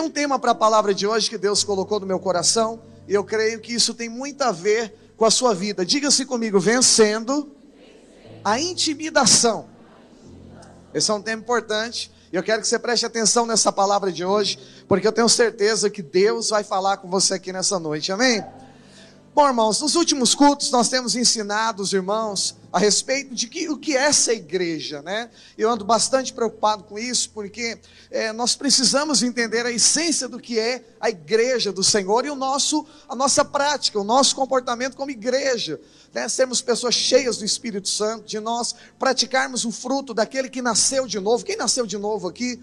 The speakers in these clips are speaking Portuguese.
tem um tema para a palavra de hoje que Deus colocou no meu coração, e eu creio que isso tem muito a ver com a sua vida. Diga-se comigo, vencendo a intimidação. Esse é um tema importante. E eu quero que você preste atenção nessa palavra de hoje, porque eu tenho certeza que Deus vai falar com você aqui nessa noite. Amém? Bom, irmãos, nos últimos cultos nós temos ensinado os irmãos a respeito de que, o que é essa igreja, né? Eu ando bastante preocupado com isso, porque é, nós precisamos entender a essência do que é a igreja do Senhor e o nosso, a nossa prática, o nosso comportamento como igreja, né? Sermos pessoas cheias do Espírito Santo, de nós praticarmos o fruto daquele que nasceu de novo. Quem nasceu de novo aqui?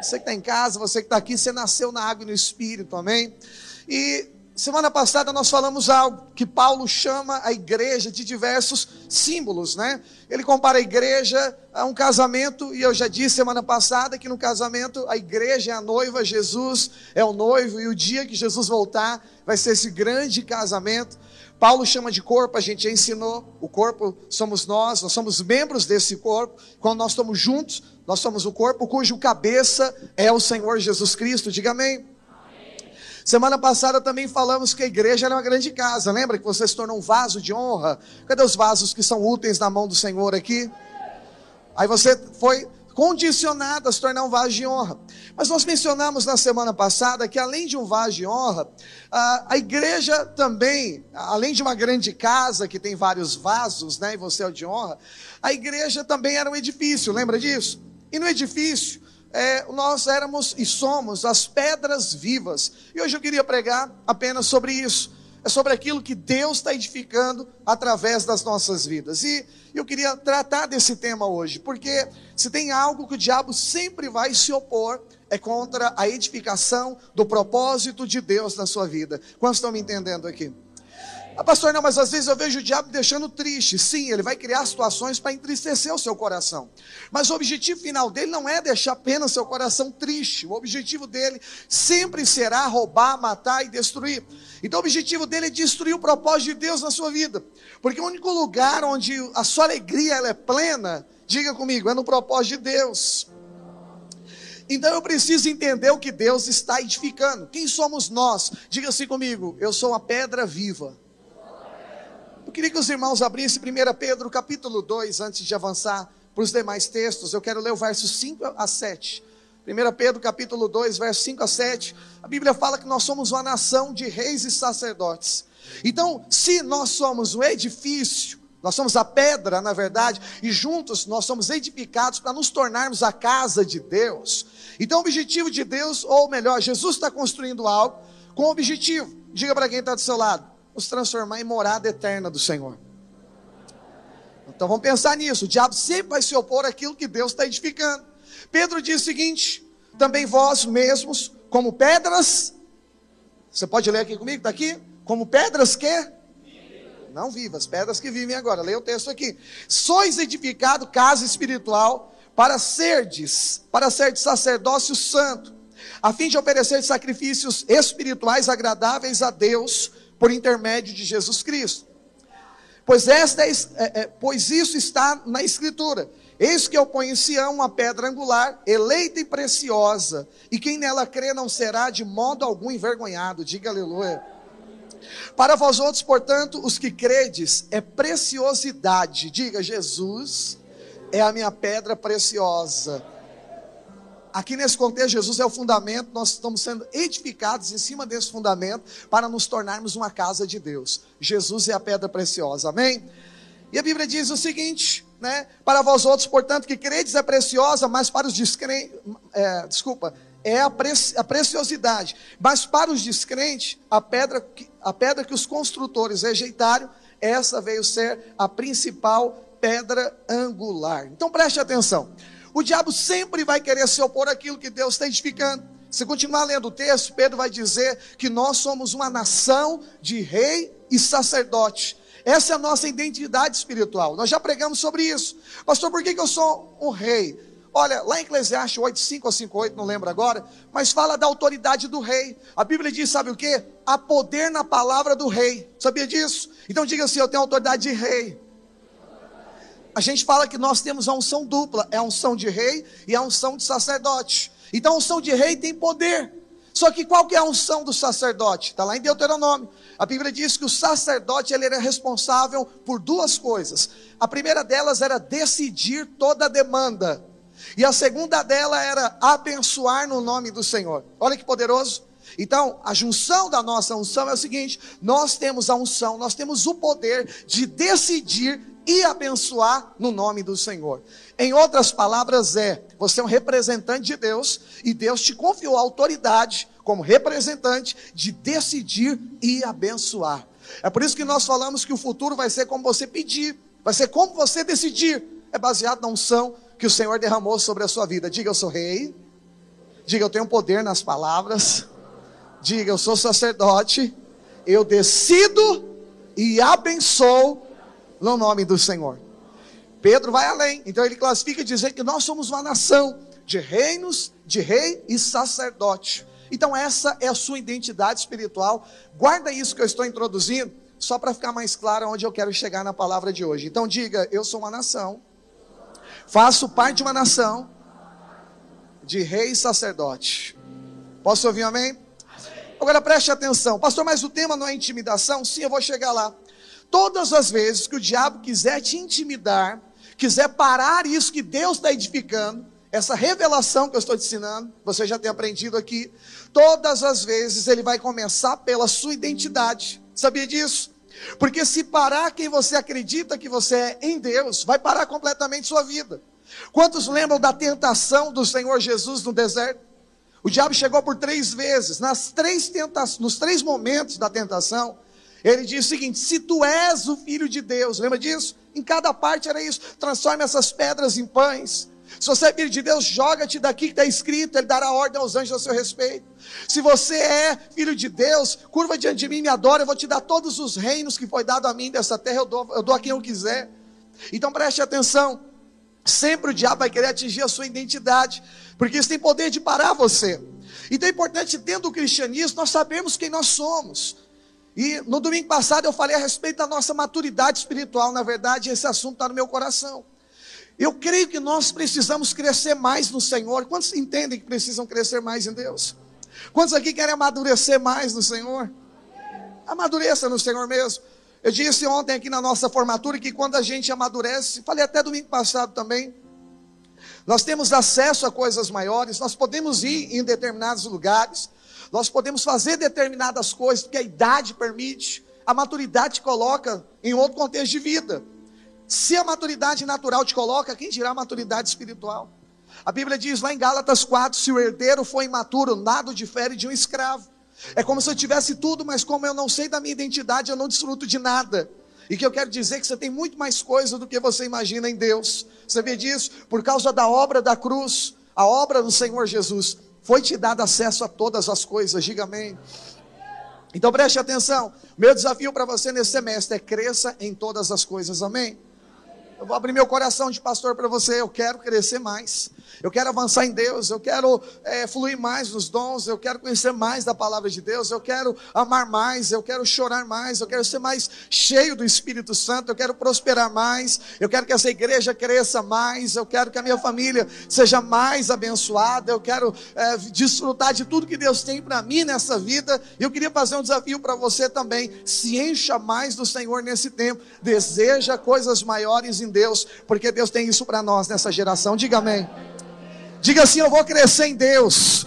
Você que está em casa, você que está aqui, você nasceu na água e no Espírito, amém? E Semana passada nós falamos algo que Paulo chama a igreja de diversos símbolos, né? Ele compara a igreja a um casamento, e eu já disse semana passada que no casamento a igreja é a noiva, Jesus é o noivo, e o dia que Jesus voltar vai ser esse grande casamento. Paulo chama de corpo, a gente já ensinou, o corpo somos nós, nós somos membros desse corpo, quando nós estamos juntos, nós somos o corpo cujo cabeça é o Senhor Jesus Cristo, diga amém. Semana passada também falamos que a igreja era uma grande casa. Lembra que você se tornou um vaso de honra? Cadê os vasos que são úteis na mão do Senhor aqui? Aí você foi condicionado a se tornar um vaso de honra. Mas nós mencionamos na semana passada que além de um vaso de honra, a, igreja também, além de uma grande casa que tem vários vasos, né, e você é o de honra, a igreja também era um edifício, lembra disso? E no edifício é, nós éramos e somos as pedras vivas. E hoje eu queria pregar apenas sobre isso. É sobre aquilo que Deus está edificando através das nossas vidas. E eu queria tratar desse tema hoje, porque se tem algo que o diabo sempre vai se opor, é contra a edificação do propósito de Deus na sua vida. Quantos estão me entendendo aqui? Ah, pastor, não, mas às vezes eu vejo o diabo deixando triste. Sim, ele vai criar situações para entristecer o seu coração. Mas o objetivo final dele não é deixar apenas seu coração triste. O objetivo dele sempre será roubar, matar e destruir. Então o objetivo dele é destruir o propósito de Deus na sua vida. Porque o único lugar onde a sua alegria ela é plena, diga comigo, é no propósito de Deus. Então eu preciso entender o que Deus está edificando. Quem somos nós? Diga assim comigo, eu sou uma pedra viva queria que os irmãos abrissem 1 Pedro capítulo 2, antes de avançar para os demais textos. Eu quero ler o verso 5 a 7. 1 Pedro capítulo 2, verso 5 a 7. A Bíblia fala que nós somos uma nação de reis e sacerdotes. Então, se nós somos um edifício, nós somos a pedra, na verdade, e juntos nós somos edificados para nos tornarmos a casa de Deus. Então, o objetivo de Deus, ou melhor, Jesus está construindo algo com o objetivo. Diga para quem está do seu lado nos transformar em morada eterna do Senhor. Então vamos pensar nisso. O diabo sempre vai se opor àquilo que Deus está edificando. Pedro diz o seguinte: também vós mesmos, como pedras, você pode ler aqui comigo? Está aqui? Como pedras que? Não vivas, pedras que vivem agora. Leia o texto aqui. Sois edificado casa espiritual para serdes, para ser sacerdócio santo, a fim de oferecer sacrifícios espirituais agradáveis a Deus por intermédio de Jesus Cristo. Pois, esta é, é, é, pois isso está na Escritura. Eis que eu ponho em Sião uma pedra angular, eleita e preciosa, e quem nela crê não será de modo algum envergonhado. Diga aleluia. Para vós outros, portanto, os que credes, é preciosidade. Diga, Jesus é a minha pedra preciosa Aqui nesse contexto, Jesus é o fundamento, nós estamos sendo edificados em cima desse fundamento para nos tornarmos uma casa de Deus. Jesus é a pedra preciosa, amém? E a Bíblia diz o seguinte, né? Para vós outros, portanto, que credes é preciosa, mas para os descrentes, é, desculpa, é a, preci, a, preciosidade. Mas para os descrentes, a pedra, a pedra que os construtores rejeitaram, essa veio ser a principal pedra angular. Então preste atenção. O diabo sempre vai querer se opor àquilo que Deus está edificando. Se continuar lendo o texto, Pedro vai dizer que nós somos uma nação de rei e sacerdote. Essa é a nossa identidade espiritual. Nós já pregamos sobre isso. Pastor, por que, que eu sou um rei? Olha, lá em Eclesiastes 8, 5 ou 5, 8, não lembro agora, mas fala da autoridade do rei. A Bíblia diz, sabe o que? Há poder na palavra do rei. Sabia disso? Então diga assim: eu tenho autoridade de rei a gente fala que nós temos a unção dupla: é a unção de rei e a unção de sacerdote. Então, a unção de rei tem poder. Só que qual que é a unção do sacerdote? Está lá em Deuteronômio. A Bíblia diz que o sacerdote ele era responsável por duas coisas. A primeira delas era decidir toda a demanda. E a segunda dela era abençoar no nome do Senhor. Olha que poderoso. Então, a junção da nossa unção é o seguinte: nós temos a unção, nós temos o poder de decidir e abençoar no nome do Senhor. Em outras palavras, é: você é um representante de Deus e Deus te confiou a autoridade como representante de decidir e abençoar. É por isso que nós falamos que o futuro vai ser como você pedir, vai ser como você decidir. É baseado na unção que o Senhor derramou sobre a sua vida. Diga, eu sou rei. Diga, eu tenho poder nas palavras. Diga, eu sou sacerdote. Eu decido e abençoo no nome do Senhor. Pedro vai além. Então ele classifica e diz que nós somos uma nação de reinos, de rei e sacerdote. Então essa é a sua identidade espiritual. Guarda isso que eu estou introduzindo, só para ficar mais claro onde eu quero chegar na palavra de hoje. Então diga, eu sou uma nação. Faço parte de uma nação de rei e sacerdote. Posso ouvir um amém? Agora preste atenção, pastor, mas o tema não é intimidação? Sim, eu vou chegar lá. Todas as vezes que o diabo quiser te intimidar, quiser parar isso que Deus está edificando, essa revelação que eu estou te ensinando, você já tem aprendido aqui, todas as vezes ele vai começar pela sua identidade. Sabia disso? Porque se parar quem você acredita que você é em Deus, vai parar completamente sua vida. Quantos lembram da tentação do Senhor Jesus no deserto? O diabo chegou por três vezes, nas três tentações, nos três momentos da tentação, ele diz o seguinte: se tu és o filho de Deus, lembra disso? Em cada parte era isso: transforme essas pedras em pães. Se você é filho de Deus, joga-te daqui que está escrito, Ele dará ordem aos anjos a seu respeito. Se você é filho de Deus, curva diante de mim, me adora, eu vou te dar todos os reinos que foi dado a mim dessa terra, eu dou, eu dou a quem eu quiser. Então preste atenção, sempre o diabo vai querer atingir a sua identidade, porque isso tem poder de parar você. Então é importante, dentro do cristianismo, nós sabemos quem nós somos. E no domingo passado eu falei a respeito da nossa maturidade espiritual. Na verdade, esse assunto está no meu coração. Eu creio que nós precisamos crescer mais no Senhor. Quantos entendem que precisam crescer mais em Deus? Quantos aqui querem amadurecer mais no Senhor? Amadureça no Senhor mesmo. Eu disse ontem aqui na nossa formatura que quando a gente amadurece, falei até domingo passado também, nós temos acesso a coisas maiores, nós podemos ir em determinados lugares, nós podemos fazer determinadas coisas, porque a idade permite, a maturidade te coloca em outro contexto de vida. Se a maturidade natural te coloca, quem dirá a maturidade espiritual? A Bíblia diz lá em Gálatas 4: se o herdeiro for imaturo, nada difere de um escravo. É como se eu tivesse tudo, mas como eu não sei da minha identidade, eu não desfruto de nada. E que eu quero dizer que você tem muito mais coisa do que você imagina em Deus. Você vê disso? Por causa da obra da cruz, a obra do Senhor Jesus. Foi te dado acesso a todas as coisas, diga amém. Então preste atenção. Meu desafio para você nesse semestre é cresça em todas as coisas, amém? Eu vou abrir meu coração de pastor para você. Eu quero crescer mais. Eu quero avançar em Deus. Eu quero é, fluir mais nos dons. Eu quero conhecer mais da palavra de Deus. Eu quero amar mais. Eu quero chorar mais. Eu quero ser mais cheio do Espírito Santo. Eu quero prosperar mais. Eu quero que essa igreja cresça mais. Eu quero que a minha família seja mais abençoada. Eu quero é, desfrutar de tudo que Deus tem para mim nessa vida. E eu queria fazer um desafio para você também. Se encha mais do Senhor nesse tempo. Deseja coisas maiores em Deus, porque Deus tem isso para nós nessa geração. Diga amém. Diga assim: Eu vou crescer em Deus.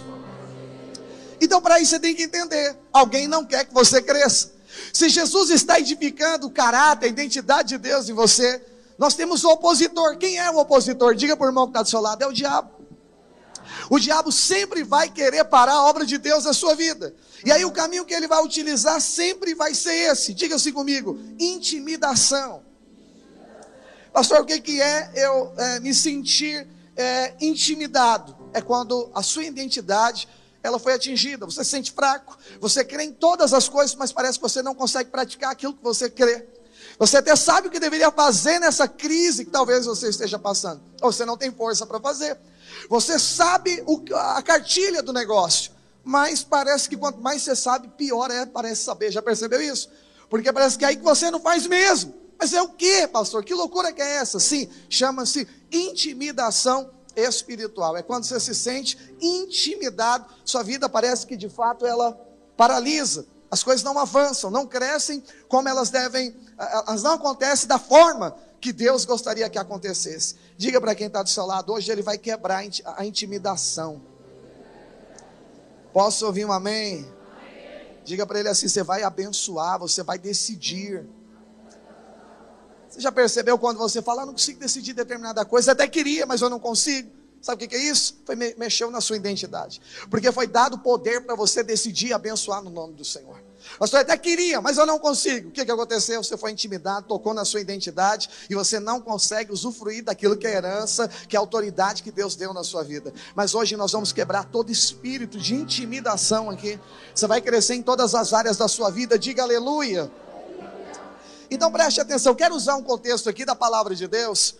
Então, para isso, você tem que entender: alguém não quer que você cresça. Se Jesus está edificando o caráter, a identidade de Deus em você, nós temos o opositor. Quem é o opositor? Diga para o irmão que está do seu lado: é o diabo. O diabo sempre vai querer parar a obra de Deus na sua vida. E aí o caminho que ele vai utilizar sempre vai ser esse. Diga assim comigo: intimidação. Pastor, o que, é eu é, me sentir é, intimidado? É quando a sua identidade ela foi atingida. Você se sente fraco, você crê em todas as coisas, mas parece que você não consegue praticar aquilo que você crê. Você até sabe o que deveria fazer nessa crise que talvez você esteja passando, ou você não tem força para fazer. Você sabe o, a cartilha do negócio, mas parece que quanto mais você sabe, pior é, parece saber. Já percebeu isso? Porque parece que é aí que você não faz mesmo. Mas é o que, pastor? Que loucura que é essa? Sim, chama-se intimidação espiritual. É quando você se sente intimidado, sua vida parece que de fato ela paralisa. As coisas não avançam, não crescem como elas devem, elas não acontecem da forma que Deus gostaria que acontecesse. Diga para quem está do seu lado, hoje ele vai quebrar a intimidação. Posso ouvir um amém? Diga para ele assim: você vai abençoar, você vai decidir. Você já percebeu quando você fala, ah, não consigo decidir determinada coisa, até queria, mas eu não consigo. Sabe o que é isso? Foi mexeu na sua identidade. Porque foi dado poder para você decidir abençoar no nome do Senhor. Pastor, até queria, mas eu não consigo. O que, que aconteceu? Você foi intimidado, tocou na sua identidade e você não consegue usufruir daquilo que é herança, que é a autoridade que Deus deu na sua vida. Mas hoje nós vamos quebrar todo espírito de intimidação aqui. Você vai crescer em todas as áreas da sua vida. Diga aleluia. Então preste atenção, quero usar um contexto aqui da palavra de Deus.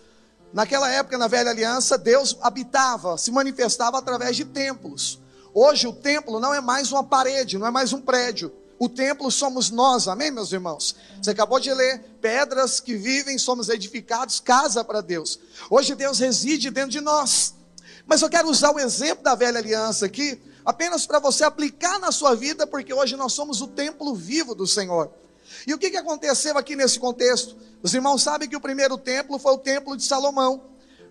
Naquela época, na velha aliança, Deus habitava, se manifestava através de templos. Hoje o templo não é mais uma parede, não é mais um prédio. O templo somos nós, amém, meus irmãos? Você acabou de ler: pedras que vivem, somos edificados, casa para Deus. Hoje Deus reside dentro de nós. Mas eu quero usar o exemplo da velha aliança aqui, apenas para você aplicar na sua vida, porque hoje nós somos o templo vivo do Senhor. E o que, que aconteceu aqui nesse contexto? Os irmãos sabem que o primeiro templo foi o templo de Salomão.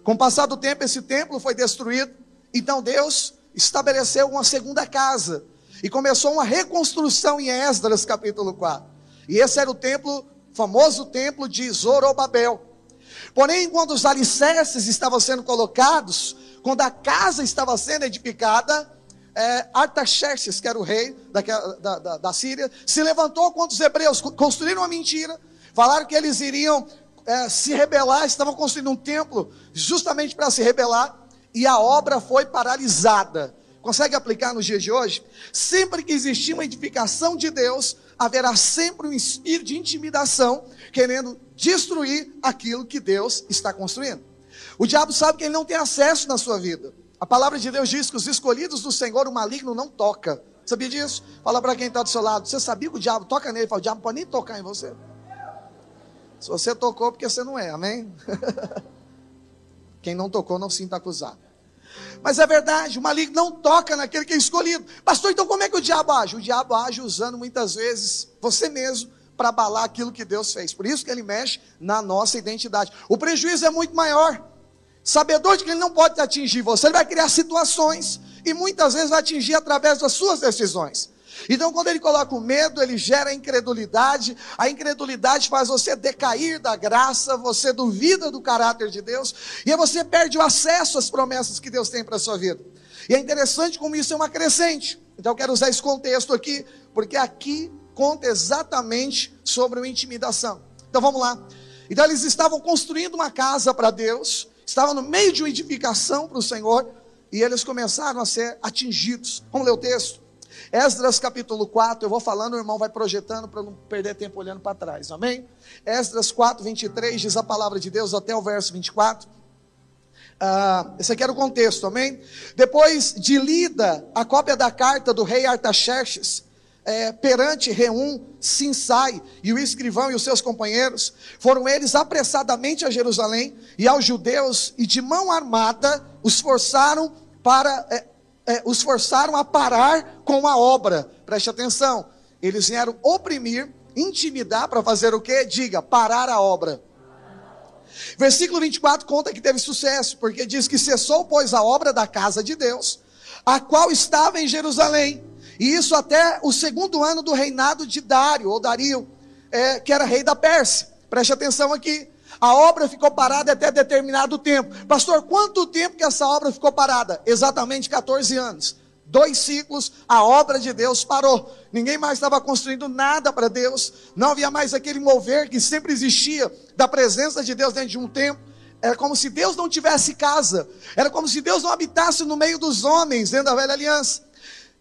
Com o passar do tempo, esse templo foi destruído. Então Deus estabeleceu uma segunda casa e começou uma reconstrução em Esdras capítulo 4. E esse era o templo, famoso templo de Zorobabel. Porém, quando os alicerces estavam sendo colocados, quando a casa estava sendo edificada, é, Artaxerxes, que era o rei da, da, da, Síria, se levantou contra os hebreus, construíram uma mentira, falaram que eles iriam é, se rebelar, estavam construindo um templo justamente para se rebelar, e a obra foi paralisada. Consegue aplicar nos dias de hoje? Sempre que existir uma edificação de Deus, haverá sempre um espírito de intimidação querendo destruir aquilo que Deus está construindo. O diabo sabe que ele não tem acesso na sua vida. A palavra de Deus diz que os escolhidos do Senhor, o maligno não toca. Sabia disso? Fala para quem está do seu lado. Você sabia que o diabo toca nele? Fala, o diabo não pode nem tocar em você. Se você tocou, porque você não é, amém? quem não tocou, não sinta acusado. Mas é verdade, o maligno não toca naquele que é escolhido. Pastor, então como é que o diabo age? O diabo age usando muitas vezes você mesmo para abalar aquilo que Deus fez. Por isso que ele mexe na nossa identidade. O prejuízo é muito maior. Sabedor de que ele não pode atingir você, ele vai criar situações e muitas vezes vai atingir através das suas decisões. Então, quando ele coloca o medo, ele gera a incredulidade. A incredulidade faz você decair da graça, você duvida do caráter de Deus, e aí você perde o acesso às promessas que Deus tem para a sua vida. E é interessante como isso é uma crescente. Então, eu quero usar esse contexto aqui, porque aqui conta exatamente sobre uma intimidação. Então, vamos lá. Então, eles estavam construindo uma casa para Deus, estavam no meio de uma edificação para o Senhor, e eles começaram a ser atingidos. Vamos ler o texto? Esdras capítulo 4, eu vou falando, o irmão vai projetando para não perder tempo olhando para trás, amém? Esdras 4, 23 diz a palavra de Deus até o verso 24. Ah, esse aqui era o contexto, amém? Depois de lida a cópia da carta do rei Artaxerxes, é, perante Reum, Sinsai e o escrivão e os seus companheiros, foram eles apressadamente a Jerusalém e aos judeus, e de mão armada os forçaram para. É, é, os forçaram a parar com a obra. Preste atenção. Eles vieram oprimir, intimidar para fazer o quê? Diga, parar a obra. Versículo 24 conta que teve sucesso, porque diz que cessou, pois, a obra da casa de Deus, a qual estava em Jerusalém. E isso até o segundo ano do reinado de Dário, ou Dario, é, que era rei da Pérsia. Preste atenção aqui. A obra ficou parada até determinado tempo. Pastor, quanto tempo que essa obra ficou parada? Exatamente 14 anos. Dois ciclos, a obra de Deus parou. Ninguém mais estava construindo nada para Deus. Não havia mais aquele mover que sempre existia da presença de Deus dentro de um templo. Era como se Deus não tivesse casa. Era como se Deus não habitasse no meio dos homens, dentro da velha aliança.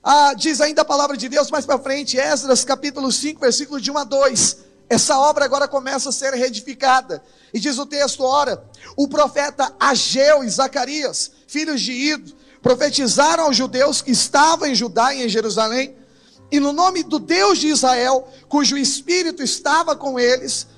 Ah, diz ainda a palavra de Deus mais para frente, Esdras capítulo 5, versículo de 1 a 2. Essa obra agora começa a ser reedificada. E diz o texto: ora, o profeta Ageu e Zacarias, filhos de Ido, profetizaram aos judeus que estavam em Judá e em Jerusalém, e no nome do Deus de Israel, cujo espírito estava com eles,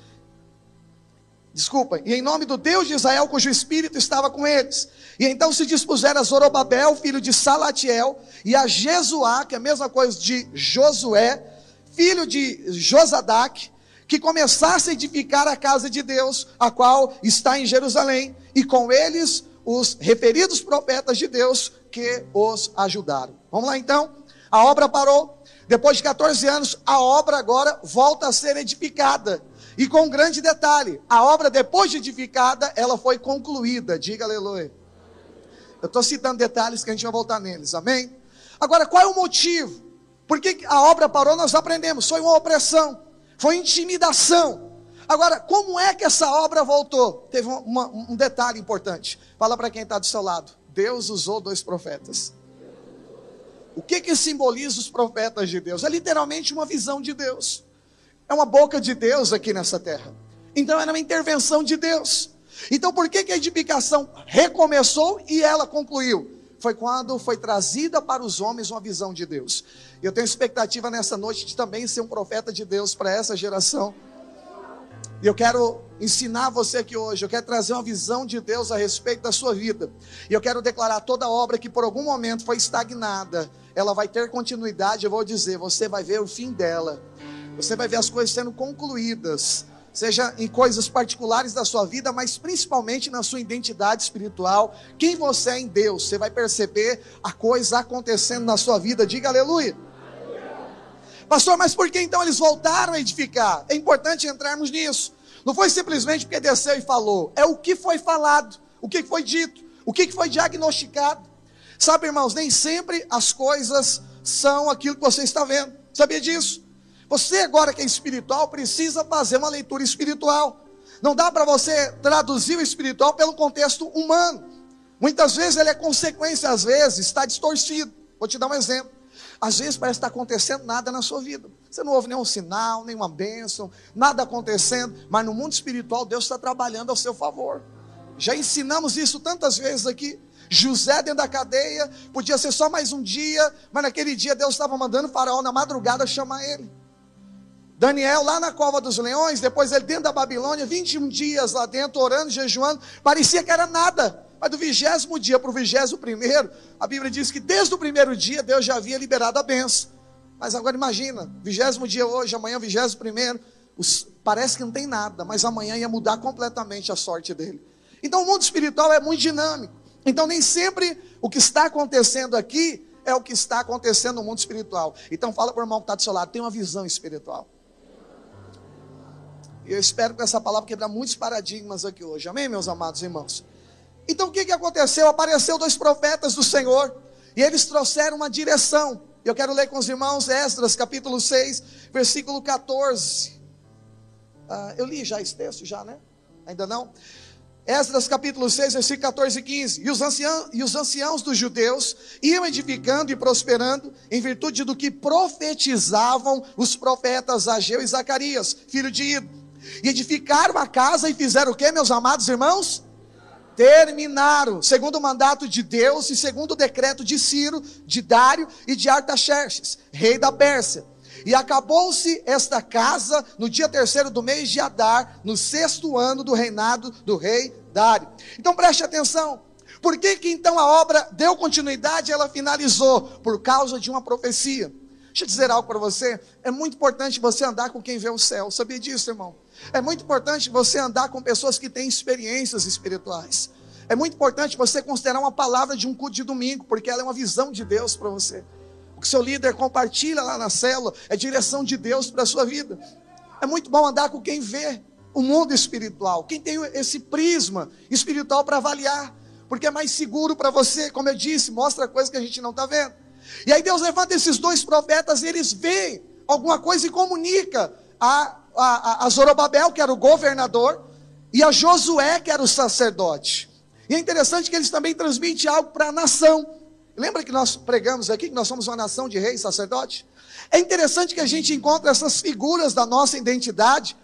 Desculpa, e em nome do Deus de Israel, cujo espírito estava com eles. E então se dispuseram a Zorobabel, filho de Salatiel, e a Jesuá, que é a mesma coisa de Josué, filho de Josadac, que começasse a edificar a casa de Deus, a qual está em Jerusalém, e com eles os referidos profetas de Deus que os ajudaram. Vamos lá então? A obra parou. Depois de 14 anos, a obra agora volta a ser edificada. E com um grande detalhe, a obra depois de edificada, ela foi concluída. Diga aleluia. Eu estou citando detalhes que a gente vai voltar neles, amém? Agora, qual é o motivo? Por que a obra parou? Nós aprendemos. Foi uma opressão, foi intimidação. Agora, como é que essa obra voltou? Teve uma, um detalhe importante. Fala para quem está do seu lado. Deus usou dois profetas. O que que simboliza os profetas de Deus? É literalmente uma visão de Deus. É uma boca de Deus aqui nessa terra. Então era uma intervenção de Deus. Então por que, que a edificação recomeçou e ela concluiu? Foi quando foi trazida para os homens uma visão de Deus. Eu tenho expectativa nessa noite de também ser um profeta de Deus para essa geração. E eu quero ensinar você aqui hoje, eu quero trazer uma visão de Deus a respeito da sua vida. E eu quero declarar toda obra que por algum momento foi estagnada, ela vai ter continuidade, eu vou dizer, você vai ver o fim dela. Você vai ver as coisas sendo concluídas, seja em coisas particulares da sua vida, mas principalmente na sua identidade espiritual, quem você é em Deus. Você vai perceber a coisa acontecendo na sua vida. Diga aleluia. Pastor, mas por que então eles voltaram a edificar? É importante entrarmos nisso. Não foi simplesmente porque desceu e falou, é o que foi falado, o que foi dito, o que foi diagnosticado. Sabe, irmãos, nem sempre as coisas são aquilo que você está vendo. Sabia disso? Você agora que é espiritual precisa fazer uma leitura espiritual. Não dá para você traduzir o espiritual pelo contexto humano. Muitas vezes ele é consequência, às vezes está distorcido. Vou te dar um exemplo. Às vezes parece que está acontecendo nada na sua vida. Você não ouve nenhum sinal, nenhuma bênção, nada acontecendo, mas no mundo espiritual Deus está trabalhando ao seu favor. Já ensinamos isso tantas vezes aqui. José dentro da cadeia, podia ser só mais um dia, mas naquele dia Deus estava mandando o faraó na madrugada chamar ele. Daniel lá na cova dos leões, depois ele dentro da Babilônia, 21 dias lá dentro, orando, jejuando, parecia que era nada. Mas do vigésimo dia para o vigésimo primeiro, a Bíblia diz que desde o primeiro dia Deus já havia liberado a benção. Mas agora imagina, vigésimo dia hoje, amanhã vigésimo primeiro, parece que não tem nada, mas amanhã ia mudar completamente a sorte dele. Então o mundo espiritual é muito dinâmico. Então nem sempre o que está acontecendo aqui é o que está acontecendo no mundo espiritual. Então fala para o irmão que está do seu lado, tem uma visão espiritual. E eu espero que essa palavra quebrar muitos paradigmas aqui hoje. Amém, meus amados irmãos? Então o que, que aconteceu? Apareceu dois profetas do Senhor e eles trouxeram uma direção. Eu quero ler com os irmãos Esdras, capítulo 6, versículo 14. Ah, eu li já esse texto, já, né? Ainda não? Esdras capítulo 6, versículo 14 e 15. E os, anciãos, e os anciãos dos judeus iam edificando e prosperando em virtude do que profetizavam os profetas Ageu e Zacarias, filho de Ido e edificaram a casa e fizeram o que, meus amados irmãos? Terminaram, segundo o mandato de Deus e segundo o decreto de Ciro, de Dário e de Artaxerxes, rei da Pérsia. E acabou-se esta casa no dia terceiro do mês de Adar, no sexto ano do reinado do rei Dário. Então preste atenção. Por que, que então a obra deu continuidade e ela finalizou? Por causa de uma profecia. Deixa eu dizer algo para você. É muito importante você andar com quem vê o céu. Sabia disso, irmão? É muito importante você andar com pessoas que têm experiências espirituais. É muito importante você considerar uma palavra de um culto de domingo, porque ela é uma visão de Deus para você. O que seu líder compartilha lá na célula é direção de Deus para a sua vida. É muito bom andar com quem vê o mundo espiritual, quem tem esse prisma espiritual para avaliar, porque é mais seguro para você, como eu disse, mostra coisas que a gente não está vendo. E aí Deus levanta esses dois profetas, e eles veem alguma coisa e comunica a a, a Zorobabel, que era o governador, e a Josué, que era o sacerdote. E é interessante que eles também transmitem algo para a nação. Lembra que nós pregamos aqui que nós somos uma nação de reis e sacerdotes? É interessante que a gente encontra essas figuras da nossa identidade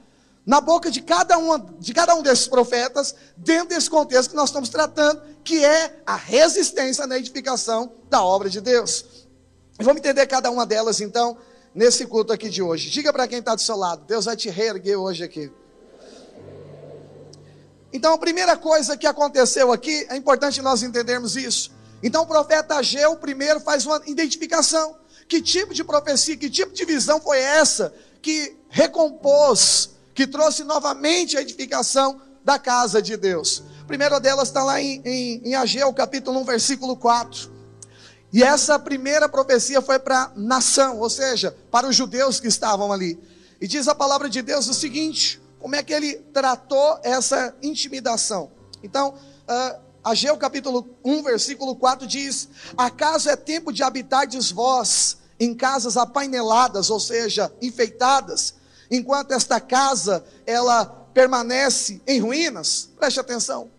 na boca de cada, uma, de cada um desses profetas, dentro desse contexto que nós estamos tratando, que é a resistência na edificação da obra de Deus. Vamos entender cada uma delas então nesse culto aqui de hoje. Diga para quem está do seu lado: Deus vai te reerguer hoje aqui. Então, a primeira coisa que aconteceu aqui, é importante nós entendermos isso. Então, o profeta Ageu primeiro faz uma identificação. Que tipo de profecia, que tipo de visão foi essa que recompôs, que trouxe novamente a edificação da casa de Deus? A primeira delas está lá em, em, em Ageu, capítulo 1, versículo 4. E essa primeira profecia foi para a nação, ou seja, para os judeus que estavam ali. E diz a palavra de Deus o seguinte: como é que ele tratou essa intimidação? Então, uh, Ageu capítulo 1, versículo 4 diz: Acaso é tempo de habitardes vós em casas apaineladas, ou seja, enfeitadas, enquanto esta casa ela permanece em ruínas? Preste atenção.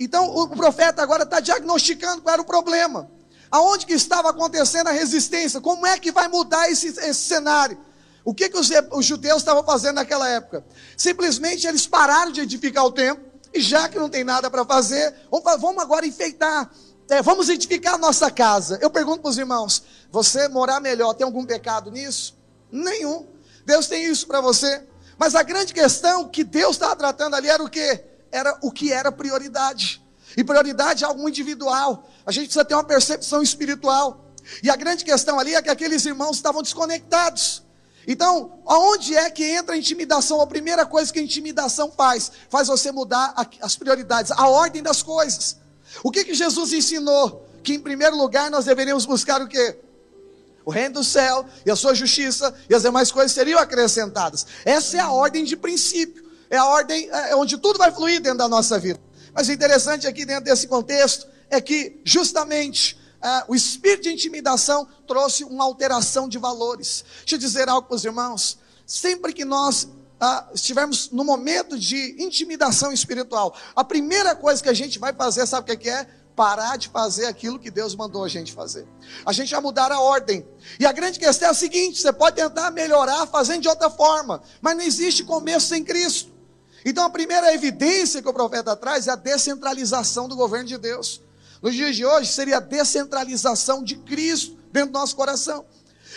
Então, o profeta agora está diagnosticando qual era o problema. Aonde que estava acontecendo a resistência? Como é que vai mudar esse, esse cenário? O que, que os, os judeus estavam fazendo naquela época? Simplesmente eles pararam de edificar o templo, e já que não tem nada para fazer, vamos agora enfeitar, é, vamos edificar a nossa casa. Eu pergunto para os irmãos: você morar melhor, tem algum pecado nisso? Nenhum. Deus tem isso para você. Mas a grande questão que Deus estava tratando ali era o que? Era o que era prioridade. E prioridade é algo individual. A gente precisa ter uma percepção espiritual. E a grande questão ali é que aqueles irmãos estavam desconectados. Então, aonde é que entra a intimidação? A primeira coisa que a intimidação faz, faz você mudar as prioridades, a ordem das coisas. O que, que Jesus ensinou? Que em primeiro lugar nós deveríamos buscar o quê? O reino do céu e a sua justiça e as demais coisas seriam acrescentadas. Essa é a ordem de princípio, é a ordem é onde tudo vai fluir dentro da nossa vida. Mas o interessante aqui dentro desse contexto é que justamente ah, o espírito de intimidação trouxe uma alteração de valores. Deixa eu dizer algo para os irmãos. Sempre que nós ah, estivermos no momento de intimidação espiritual, a primeira coisa que a gente vai fazer, sabe o que é? Parar de fazer aquilo que Deus mandou a gente fazer. A gente vai mudar a ordem. E a grande questão é a seguinte: você pode tentar melhorar fazendo de outra forma, mas não existe começo sem Cristo. Então a primeira evidência que o profeta traz é a descentralização do governo de Deus. Nos dias de hoje seria a descentralização de Cristo dentro do nosso coração.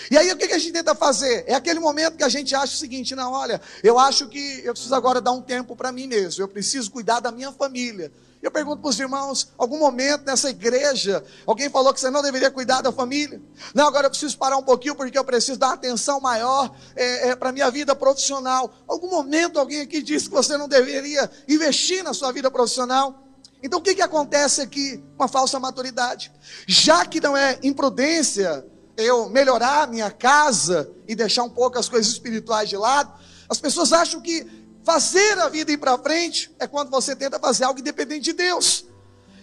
E aí o que a gente tenta fazer? É aquele momento que a gente acha o seguinte: não, olha, eu acho que eu preciso agora dar um tempo para mim mesmo, eu preciso cuidar da minha família. Eu pergunto para os irmãos: algum momento nessa igreja, alguém falou que você não deveria cuidar da família? Não, agora eu preciso parar um pouquinho porque eu preciso dar atenção maior é, é, para a minha vida profissional. Algum momento alguém aqui disse que você não deveria investir na sua vida profissional? Então o que, que acontece aqui? Uma falsa maturidade. Já que não é imprudência eu melhorar a minha casa e deixar um pouco as coisas espirituais de lado, as pessoas acham que fazer a vida ir para frente é quando você tenta fazer algo independente de Deus.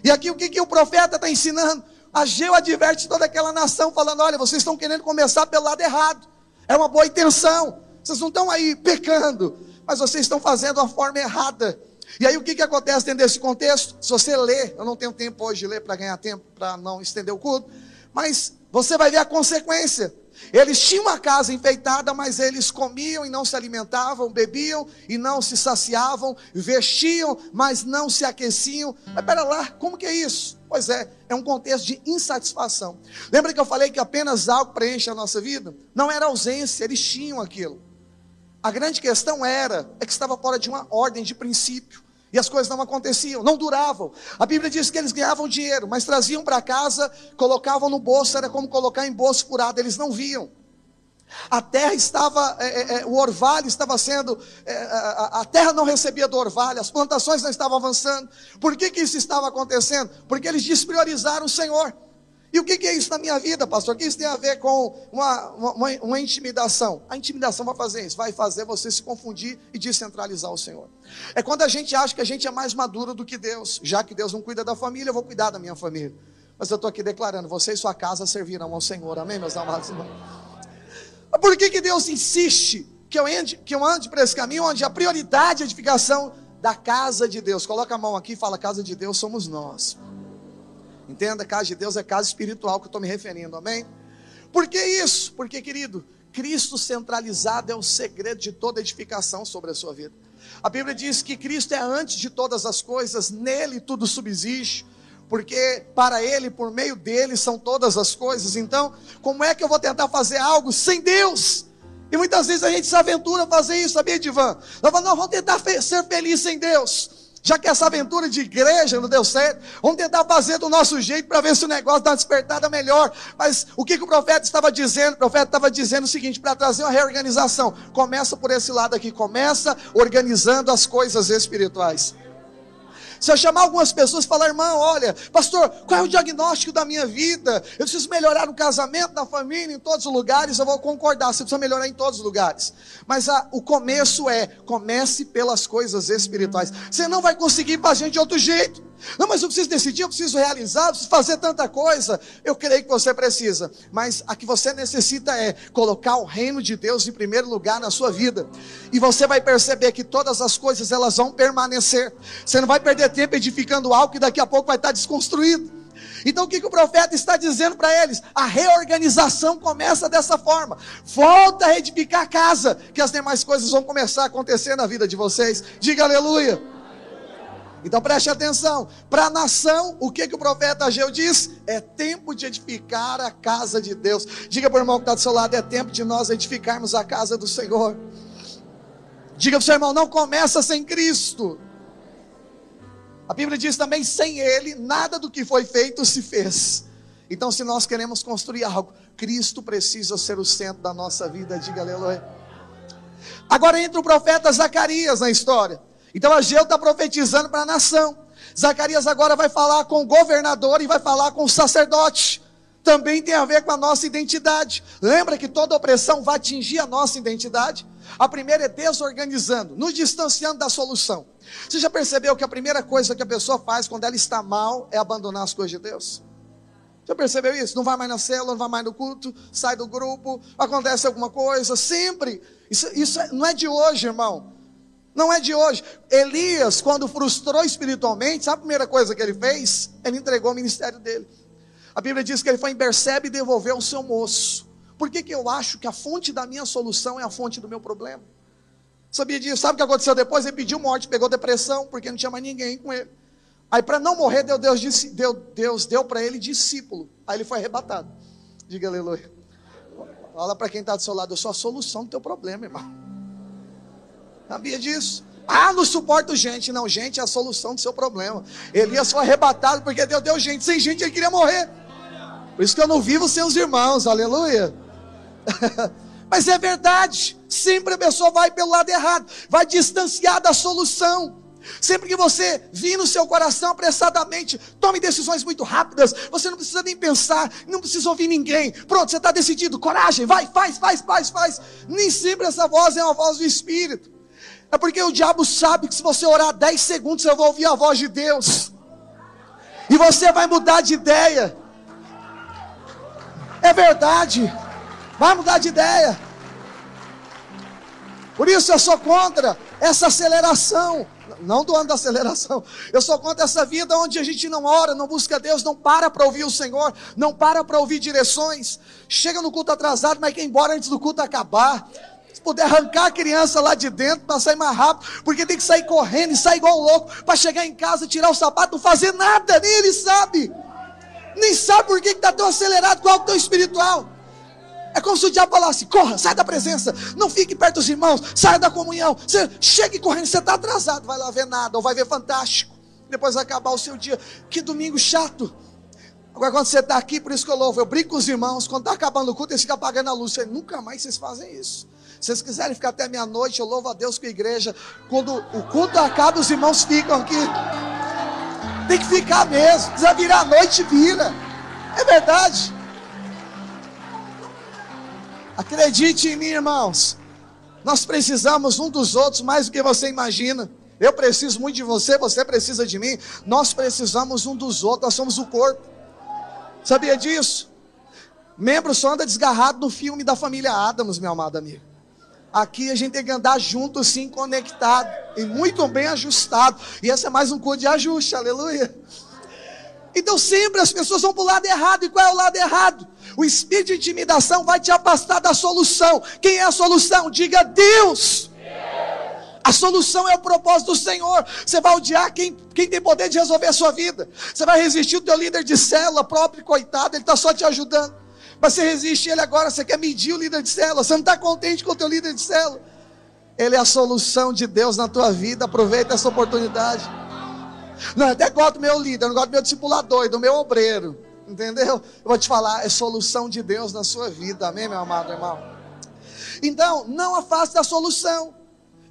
E aqui o que, que o profeta está ensinando? Ageu adverte toda aquela nação, falando: olha, vocês estão querendo começar pelo lado errado. É uma boa intenção. Vocês não estão aí pecando, mas vocês estão fazendo a forma errada. E aí o que, que acontece dentro desse contexto? Se você ler, eu não tenho tempo hoje de ler para ganhar tempo, para não estender o culto, mas você vai ver a consequência. Eles tinham uma casa enfeitada, mas eles comiam e não se alimentavam, bebiam e não se saciavam, vestiam, mas não se aqueciam. Mas pera lá, como que é isso? Pois é, é um contexto de insatisfação. Lembra que eu falei que apenas algo preenche a nossa vida? Não era ausência, eles tinham aquilo. A grande questão era, é que estava fora de uma ordem de princípio. E as coisas não aconteciam, não duravam. A Bíblia diz que eles ganhavam dinheiro, mas traziam para casa, colocavam no bolso, era como colocar em bolso furado, eles não viam. A terra estava, é, é, é o orvalho estava sendo, é, a, a, terra não recebia do orvalho, as plantações não estavam avançando. Por que, que isso estava acontecendo? Porque eles despriorizaram o Senhor. E o que é isso na minha vida, pastor? O que isso tem a ver com uma, uma, uma, intimidação? A intimidação vai fazer isso, vai fazer você se confundir e descentralizar o Senhor. É quando a gente acha que a gente é mais maduro do que Deus. Já que Deus não cuida da família, eu vou cuidar da minha família. Mas eu estou aqui declarando: você e sua casa servirão ao Senhor. Amém, meus amados irmãos? Por que, que Deus insiste que eu, ande, que eu ande para esse caminho onde a prioridade é a edificação da casa de Deus? Coloca a mão aqui e fala: casa de Deus somos nós. Entenda, casa de Deus é casa espiritual que eu estou me referindo, amém? Por que isso? Porque, querido, Cristo centralizado é o segredo de toda edificação sobre a sua vida. A Bíblia diz que Cristo é antes de todas as coisas, nele tudo subsiste, porque para Ele, por meio dele, são todas as coisas. Então, como é que eu vou tentar fazer algo sem Deus? E muitas vezes a gente se aventura a fazer isso, sabia, Divan? Nós vamos tentar ser feliz sem Deus. Já que essa aventura de igreja não deu certo, vamos tentar fazer do nosso jeito para ver se o negócio dá uma despertada melhor. Mas o que, que o profeta estava dizendo? O profeta estava dizendo o seguinte: para trazer uma reorganização, começa por esse lado aqui, começa organizando as coisas espirituais. Se eu chamar algumas pessoas e falar, irmão, olha, pastor, qual é o diagnóstico da minha vida? Eu preciso melhorar no casamento, na família, em todos os lugares, eu vou concordar, você precisa melhorar em todos os lugares. Mas a, o começo é, comece pelas coisas espirituais. Você não vai conseguir para a gente de outro jeito. Não, mas eu preciso decidir, eu preciso realizar, eu preciso fazer tanta coisa. Eu creio que você precisa, mas a que você necessita é colocar o reino de Deus em primeiro lugar na sua vida. E você vai perceber que todas as coisas elas vão permanecer. Você não vai perder tempo edificando algo que daqui a pouco vai estar desconstruído. Então o que, que o profeta está dizendo para eles? A reorganização começa dessa forma. Volta a edificar a casa, que as demais coisas vão começar a acontecer na vida de vocês. Diga aleluia. Então preste atenção. Para a nação, o que, que o profeta Ageu diz? É tempo de edificar a casa de Deus. Diga para o irmão que está do seu lado: é tempo de nós edificarmos a casa do Senhor. Diga para o seu irmão: não começa sem Cristo. A Bíblia diz também: sem Ele, nada do que foi feito se fez. Então, se nós queremos construir algo, Cristo precisa ser o centro da nossa vida. Diga aleluia. Agora entra o profeta Zacarias na história. Então Ageu está profetizando para a nação. Zacarias agora vai falar com o governador e vai falar com o sacerdote. Também tem a ver com a nossa identidade. Lembra que toda opressão vai atingir a nossa identidade? A primeira é desorganizando, nos distanciando da solução. Você já percebeu que a primeira coisa que a pessoa faz quando ela está mal é abandonar as coisas de Deus? Já percebeu isso? Não vai mais na célula, não vai mais no culto, sai do grupo, acontece alguma coisa, sempre. Isso, isso não é de hoje, irmão. Não é de hoje. Elias, quando frustrou espiritualmente, sabe a primeira coisa que ele fez? Ele entregou o ministério dele. A Bíblia diz que ele foi em Bersebe e devolveu o seu moço. Por que, que eu acho que a fonte da minha solução é a fonte do meu problema? Sabia disso? Sabe o que aconteceu depois? Ele pediu morte, pegou depressão, porque não tinha mais ninguém com ele. Aí, para não morrer, Deus, Deus, deu, Deus deu para ele discípulo. Aí ele foi arrebatado. Diga aleluia. Fala para quem está do seu lado, eu sou a solução do teu problema, irmão. Sabia disso? Ah, não suporto gente. Não, gente é a solução do seu problema. Elias foi arrebatado porque Deus deu gente. Sem gente ele queria morrer. Por isso que eu não vivo sem os irmãos. Aleluia. Mas é verdade. Sempre a pessoa vai pelo lado errado. Vai distanciar da solução. Sempre que você vir no seu coração apressadamente, tome decisões muito rápidas. Você não precisa nem pensar, não precisa ouvir ninguém. Pronto, você está decidido. Coragem, vai, faz, faz, faz, faz. Nem sempre essa voz é uma voz do Espírito. É porque o diabo sabe que se você orar 10 segundos, você vai ouvir a voz de Deus. E você vai mudar de ideia. É verdade. Vai mudar de ideia. Por isso eu sou contra essa aceleração. Não do ano da aceleração. Eu sou contra essa vida onde a gente não ora, não busca Deus, não para para ouvir o Senhor, não para para ouvir direções. Chega no culto atrasado, mas quer ir embora antes do culto acabar puder arrancar a criança lá de dentro para sair mais rápido, porque tem que sair correndo e sair igual um louco para chegar em casa, tirar o sapato, não fazer nada, nem ele sabe. Nem sabe por que está tão acelerado com algo tão espiritual. É como se o diabo falasse: corra, sai da presença, não fique perto dos irmãos, saia da comunhão. Você chegue correndo, você está atrasado, vai lá ver nada, ou vai ver fantástico. Depois vai acabar o seu dia. Que domingo chato. Agora, quando você está aqui, por isso que eu louvo, eu brinco com os irmãos, quando está acabando o culto, eles ficam apagando a luz. Você, nunca mais vocês fazem isso. Se vocês quiserem ficar até meia-noite, eu louvo a Deus com a igreja. Quando o culto acaba, os irmãos ficam aqui. Tem que ficar mesmo. Precisa virar a noite, vira. É verdade. Acredite em mim, irmãos. Nós precisamos um dos outros mais do que você imagina. Eu preciso muito de você, você precisa de mim. Nós precisamos um dos outros, nós somos o corpo. Sabia disso? Membro só anda desgarrado no filme da família Adams, meu amado amigo. Aqui a gente tem que andar junto, assim, conectado e muito bem ajustado. E esse é mais um curso de ajuste, aleluia. Então sempre as pessoas vão para o lado errado. E qual é o lado errado? O espírito de intimidação vai te afastar da solução. Quem é a solução? Diga Deus. A solução é o propósito do Senhor. Você vai odiar quem, quem tem poder de resolver a sua vida. Você vai resistir o teu líder de célula próprio, coitado, ele está só te ajudando. Mas você resiste ele agora, você quer medir o líder de célula, você não está contente com o teu líder de célula. Ele é a solução de Deus na tua vida, aproveita essa oportunidade. Não, eu até gosto do meu líder, não gosto do meu discipulador, do meu obreiro. Entendeu? Eu vou te falar, é solução de Deus na sua vida. Amém, meu amado irmão? Então, não afaste da solução.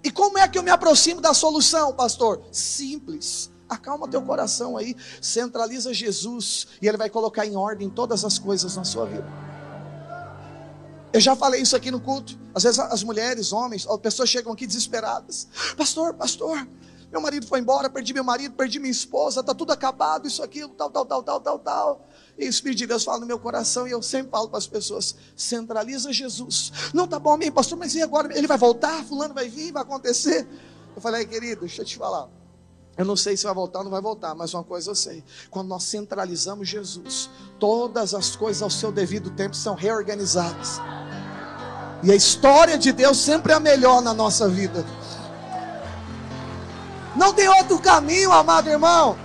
E como é que eu me aproximo da solução, pastor? Simples. Acalma teu coração aí, centraliza Jesus e ele vai colocar em ordem todas as coisas na sua vida. Eu já falei isso aqui no culto. Às vezes as mulheres, homens, as pessoas chegam aqui desesperadas. Pastor, pastor, meu marido foi embora, perdi meu marido, perdi minha esposa, está tudo acabado, isso, aquilo, tal, tal, tal, tal, tal, tal. E o Espírito de Deus fala no meu coração, e eu sempre falo para as pessoas: centraliza Jesus. Não tá bom, amém, pastor, mas e agora? Ele vai voltar? Fulano vai vir? Vai acontecer? Eu falei, querido, deixa eu te falar. Eu não sei se vai voltar ou não vai voltar, mas uma coisa eu sei: quando nós centralizamos Jesus, todas as coisas ao seu devido tempo são reorganizadas. E a história de Deus sempre é a melhor na nossa vida. Não tem outro caminho, amado irmão.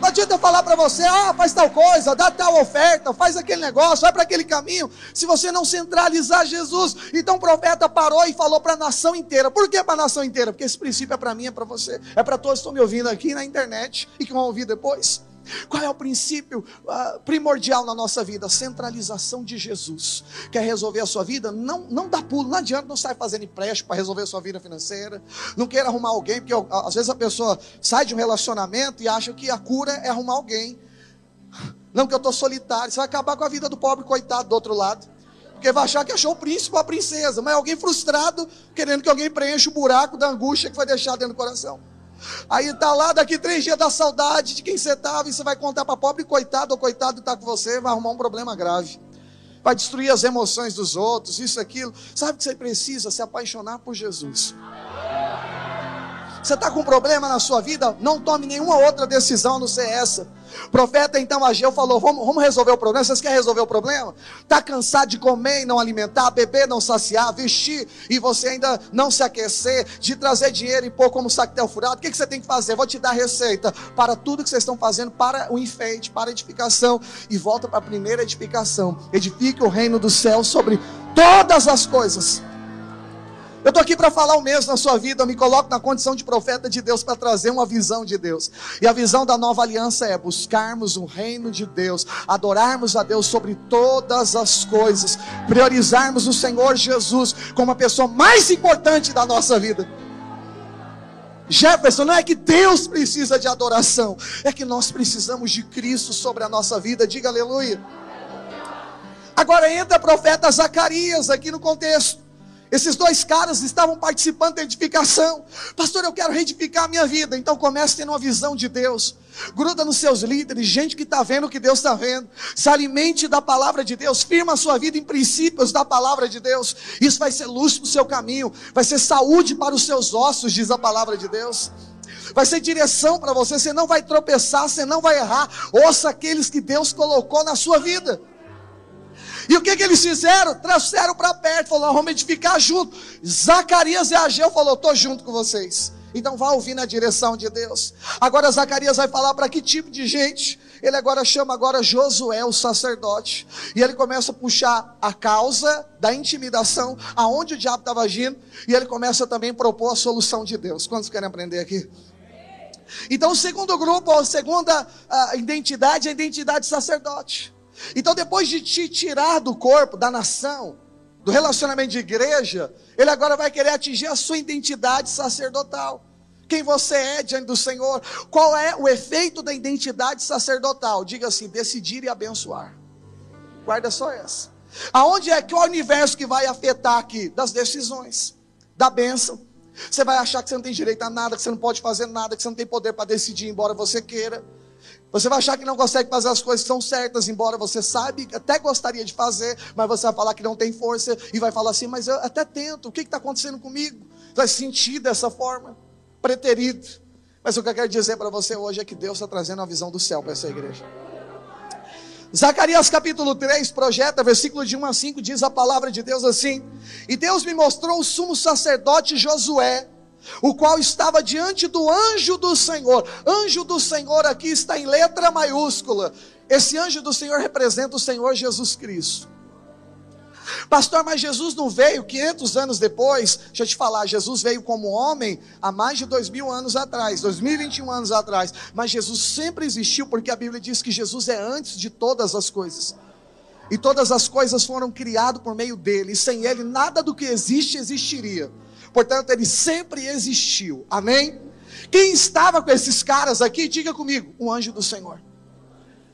Não adianta eu falar para você, ah, faz tal coisa, dá tal oferta, faz aquele negócio, vai para aquele caminho, se você não centralizar Jesus. Então o profeta parou e falou para a nação inteira. Por que para a nação inteira? Porque esse princípio é para mim, é para você, é para todos que estão me ouvindo aqui na internet e que vão ouvir depois. Qual é o princípio uh, primordial na nossa vida? Centralização de Jesus. Quer resolver a sua vida? Não, não dá pulo, não adianta, não sai fazendo empréstimo para resolver a sua vida financeira. Não queira arrumar alguém, porque às vezes a pessoa sai de um relacionamento e acha que a cura é arrumar alguém. Não que eu estou solitário, você vai acabar com a vida do pobre coitado do outro lado. Porque vai achar que achou o príncipe ou a princesa, mas é alguém frustrado, querendo que alguém preencha o buraco da angústia que foi deixado dentro do coração. Aí tá lá, daqui três dias da saudade de quem você estava, e você vai contar para pobre coitado ou coitado que está com você, vai arrumar um problema grave. Vai destruir as emoções dos outros, isso, aquilo. Sabe o que você precisa? Se apaixonar por Jesus. Você está com um problema na sua vida? Não tome nenhuma outra decisão não ser essa. O profeta então Ageu falou: vamos, vamos resolver o problema. Vocês querem resolver o problema? Está cansado de comer e não alimentar, beber não saciar, vestir e você ainda não se aquecer, de trazer dinheiro e pôr como sactel furado? O que, que você tem que fazer? Vou te dar receita para tudo que vocês estão fazendo, para o enfeite, para a edificação. E volta para a primeira edificação: edifique o reino do céu sobre todas as coisas. Eu estou aqui para falar o mesmo na sua vida. Eu me coloco na condição de profeta de Deus para trazer uma visão de Deus. E a visão da nova aliança é buscarmos o reino de Deus, adorarmos a Deus sobre todas as coisas, priorizarmos o Senhor Jesus como a pessoa mais importante da nossa vida. Jefferson, não é que Deus precisa de adoração, é que nós precisamos de Cristo sobre a nossa vida. Diga aleluia. Agora entra o profeta Zacarias aqui no contexto. Esses dois caras estavam participando da edificação. Pastor, eu quero reedificar a minha vida. Então comece tendo uma visão de Deus. Gruda nos seus líderes, gente que está vendo o que Deus está vendo. Se alimente da palavra de Deus. Firma a sua vida em princípios da palavra de Deus. Isso vai ser luz para o seu caminho. Vai ser saúde para os seus ossos, diz a palavra de Deus. Vai ser direção para você. Você não vai tropeçar, você não vai errar. Ouça aqueles que Deus colocou na sua vida. E o que, que eles fizeram? Trouxeram para perto, falaram, vamos edificar junto. Zacarias e Ageu falou, estou junto com vocês. Então vá ouvir na direção de Deus. Agora Zacarias vai falar para que tipo de gente? Ele agora chama agora Josué, o sacerdote. E ele começa a puxar a causa da intimidação, aonde o diabo estava agindo. E ele começa também a propor a solução de Deus. Quantos querem aprender aqui? Então o segundo grupo, a segunda a identidade é a identidade sacerdote. Então, depois de te tirar do corpo, da nação, do relacionamento de igreja, ele agora vai querer atingir a sua identidade sacerdotal. Quem você é diante do Senhor? Qual é o efeito da identidade sacerdotal? Diga assim: decidir e abençoar. Guarda só essa. Aonde é que o universo que vai afetar aqui? Das decisões, da bênção. Você vai achar que você não tem direito a nada, que você não pode fazer nada, que você não tem poder para decidir, embora você queira. Você vai achar que não consegue fazer as coisas que são certas, embora você saiba, até gostaria de fazer, mas você vai falar que não tem força e vai falar assim, mas eu até tento, o que está acontecendo comigo? Vai sentir dessa forma, preterido. Mas o que eu quero dizer para você hoje é que Deus está trazendo a visão do céu para essa igreja. Zacarias capítulo 3 projeta, versículo de 1 a 5, diz a palavra de Deus assim: E Deus me mostrou o sumo sacerdote Josué o qual estava diante do anjo do Senhor. Anjo do Senhor aqui está em letra maiúscula. Esse anjo do Senhor representa o Senhor Jesus Cristo. Pastor, mas Jesus não veio 500 anos depois. Deixa eu te falar, Jesus veio como homem há mais de dois mil anos atrás, 2021 anos atrás. Mas Jesus sempre existiu porque a Bíblia diz que Jesus é antes de todas as coisas. E todas as coisas foram criadas por meio dele. E sem ele, nada do que existe existiria. Portanto, ele sempre existiu. Amém? Quem estava com esses caras aqui, diga comigo: um anjo do Senhor.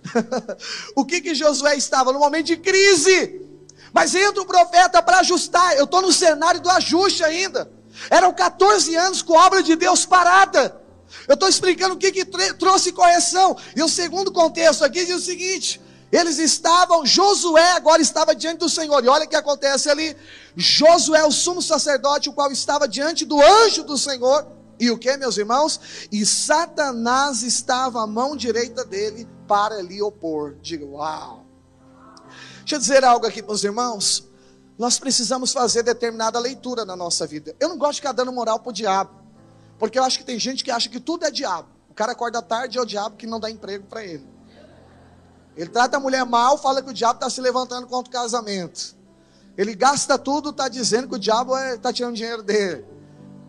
o que que Josué estava? No momento de crise. Mas entra o profeta para ajustar. Eu estou no cenário do ajuste ainda. Eram 14 anos com a obra de Deus parada. Eu estou explicando o que, que trouxe correção. E o segundo contexto aqui diz o seguinte: eles estavam, Josué agora estava diante do Senhor. E olha o que acontece ali. Josué, o sumo sacerdote, o qual estava diante do anjo do Senhor. E o que, meus irmãos? E Satanás estava à mão direita dele para lhe opor. Diga, uau. Deixa eu dizer algo aqui para os irmãos. Nós precisamos fazer determinada leitura na nossa vida. Eu não gosto de ficar dando moral para o diabo, porque eu acho que tem gente que acha que tudo é diabo. O cara acorda tarde e é o diabo que não dá emprego para ele. Ele trata a mulher mal, fala que o diabo está se levantando contra o casamento. Ele gasta tudo, está dizendo que o diabo está é, tirando dinheiro dele.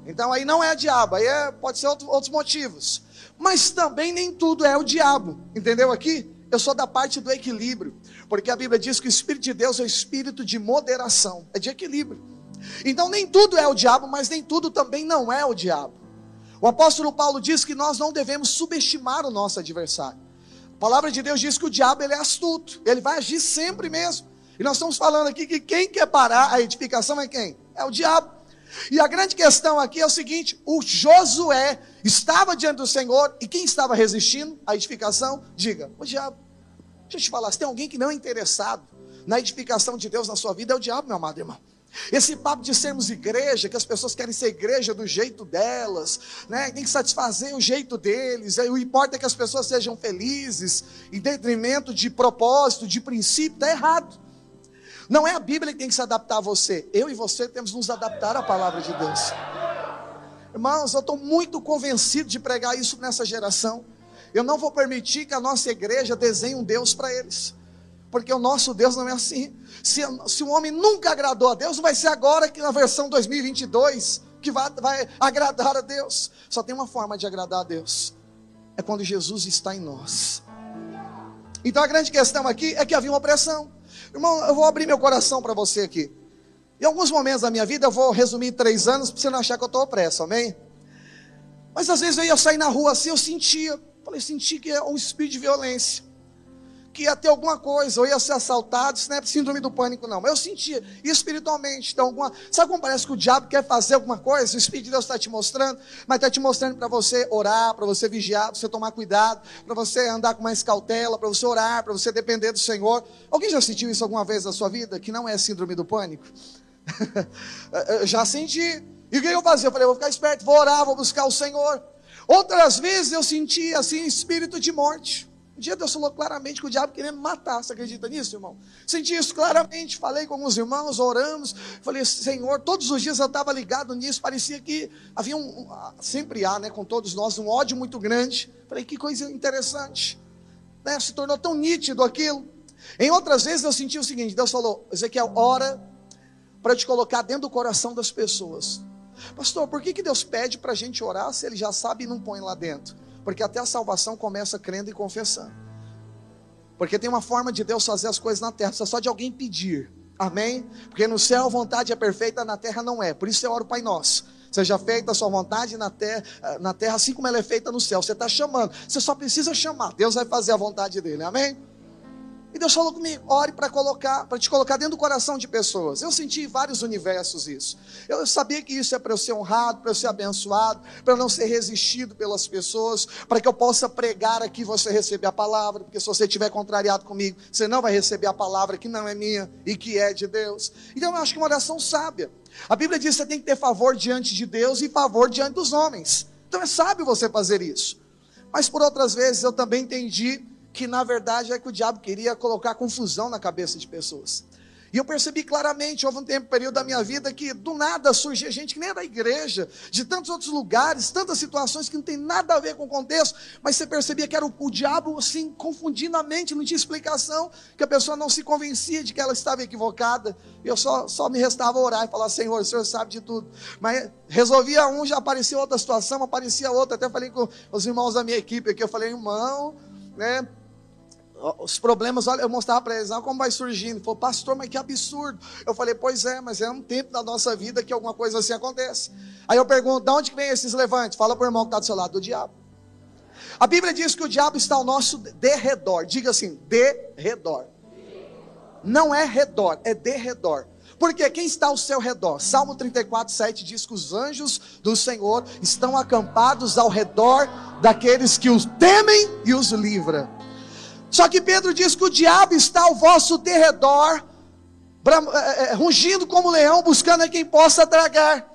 Então aí não é diabo, aí é, pode ser outro, outros motivos. Mas também nem tudo é o diabo, entendeu aqui? Eu sou da parte do equilíbrio. Porque a Bíblia diz que o Espírito de Deus é o espírito de moderação, é de equilíbrio. Então nem tudo é o diabo, mas nem tudo também não é o diabo. O apóstolo Paulo diz que nós não devemos subestimar o nosso adversário. Palavra de Deus diz que o diabo ele é astuto, ele vai agir sempre mesmo. E nós estamos falando aqui que quem quer parar a edificação é quem? É o diabo. E a grande questão aqui é o seguinte: o Josué estava diante do Senhor e quem estava resistindo à edificação? Diga, o diabo. Deixa eu te falar, se tem alguém que não é interessado na edificação de Deus na sua vida, é o diabo, meu amado irmão. Esse papo de sermos igreja, que as pessoas querem ser igreja do jeito delas, né? tem que satisfazer o jeito deles, o importa é que as pessoas sejam felizes, em detrimento de propósito, de princípio, está errado. Não é a Bíblia que tem que se adaptar a você, eu e você temos que nos adaptar à palavra de Deus. Irmãos, eu estou muito convencido de pregar isso nessa geração. Eu não vou permitir que a nossa igreja desenhe um Deus para eles. Porque o nosso Deus não é assim. Se, se o homem nunca agradou a Deus, vai ser agora que na versão 2022 que vai, vai agradar a Deus. Só tem uma forma de agradar a Deus: é quando Jesus está em nós. Então a grande questão aqui é que havia uma opressão. Irmão, eu vou abrir meu coração para você aqui. Em alguns momentos da minha vida, eu vou resumir três anos para você não achar que eu estou opresso, amém? Mas às vezes eu ia sair na rua assim, eu sentia Falei, senti que é um espírito de violência. Que ia ter alguma coisa, ou ia ser assaltado, isso não é síndrome do pânico, não. Mas eu sentia espiritualmente. Então, alguma... Sabe como parece que o diabo quer fazer alguma coisa? O Espírito de Deus está te mostrando, mas está te mostrando para você orar, para você vigiar, para você tomar cuidado, para você andar com mais cautela, para você orar, para você depender do Senhor. Alguém já sentiu isso alguma vez na sua vida? Que não é síndrome do pânico? já senti. E o que eu fazia? Eu falei, vou ficar esperto, vou orar, vou buscar o Senhor. Outras vezes eu senti assim espírito de morte. Um dia Deus falou claramente que o diabo queria me matar. Você acredita nisso, irmão? Senti isso claramente. Falei com alguns irmãos, oramos. Falei, Senhor, todos os dias eu estava ligado nisso. Parecia que havia um. Sempre há, né, com todos nós, um ódio muito grande. Falei, que coisa interessante. Né, se tornou tão nítido aquilo. Em outras vezes eu senti o seguinte: Deus falou, Ezequiel, ora para te colocar dentro do coração das pessoas. Pastor, por que, que Deus pede para a gente orar se Ele já sabe e não põe lá dentro? Porque até a salvação começa crendo e confessando. Porque tem uma forma de Deus fazer as coisas na terra, só de alguém pedir. Amém? Porque no céu a vontade é perfeita, na terra não é. Por isso eu oro Pai Nosso. Seja feita a sua vontade na terra, na terra, assim como ela é feita no céu. Você está chamando, você só precisa chamar. Deus vai fazer a vontade dele. Amém? E Deus falou comigo, ore para colocar, para te colocar dentro do coração de pessoas. Eu senti em vários universos isso. Eu sabia que isso é para eu ser honrado, para eu ser abençoado, para eu não ser resistido pelas pessoas, para que eu possa pregar aqui você receber a palavra, porque se você estiver contrariado comigo, você não vai receber a palavra que não é minha e que é de Deus. Então eu acho que é uma oração sábia. A Bíblia diz que você tem que ter favor diante de Deus e favor diante dos homens. Então é sábio você fazer isso. Mas por outras vezes eu também entendi que na verdade é que o diabo queria colocar confusão na cabeça de pessoas. E eu percebi claramente, houve um tempo, período da minha vida, que do nada surgia gente que nem era da igreja, de tantos outros lugares, tantas situações que não tem nada a ver com o contexto, mas você percebia que era o, o diabo, assim, confundindo a mente, não tinha explicação, que a pessoa não se convencia de que ela estava equivocada. E eu só, só me restava orar e falar, Senhor, o Senhor sabe de tudo. Mas resolvia um, já aparecia outra situação, aparecia outra. Até falei com os irmãos da minha equipe aqui, eu falei, irmão, né? Os problemas, olha, eu mostrava para eles, olha como vai surgindo. Ele falou, pastor, mas que absurdo. Eu falei, pois é, mas é um tempo da nossa vida que alguma coisa assim acontece. Aí eu pergunto, de onde vem esses levantes? Fala para o irmão que está do seu lado, do diabo. A Bíblia diz que o diabo está ao nosso derredor. Diga assim, derredor. Não é redor, é derredor. Porque quem está ao seu redor? Salmo 34, 7 diz que os anjos do Senhor estão acampados ao redor daqueles que os temem e os livra. Só que Pedro diz que o diabo está ao vosso derredor, é, é, rugindo como leão, buscando a quem possa tragar.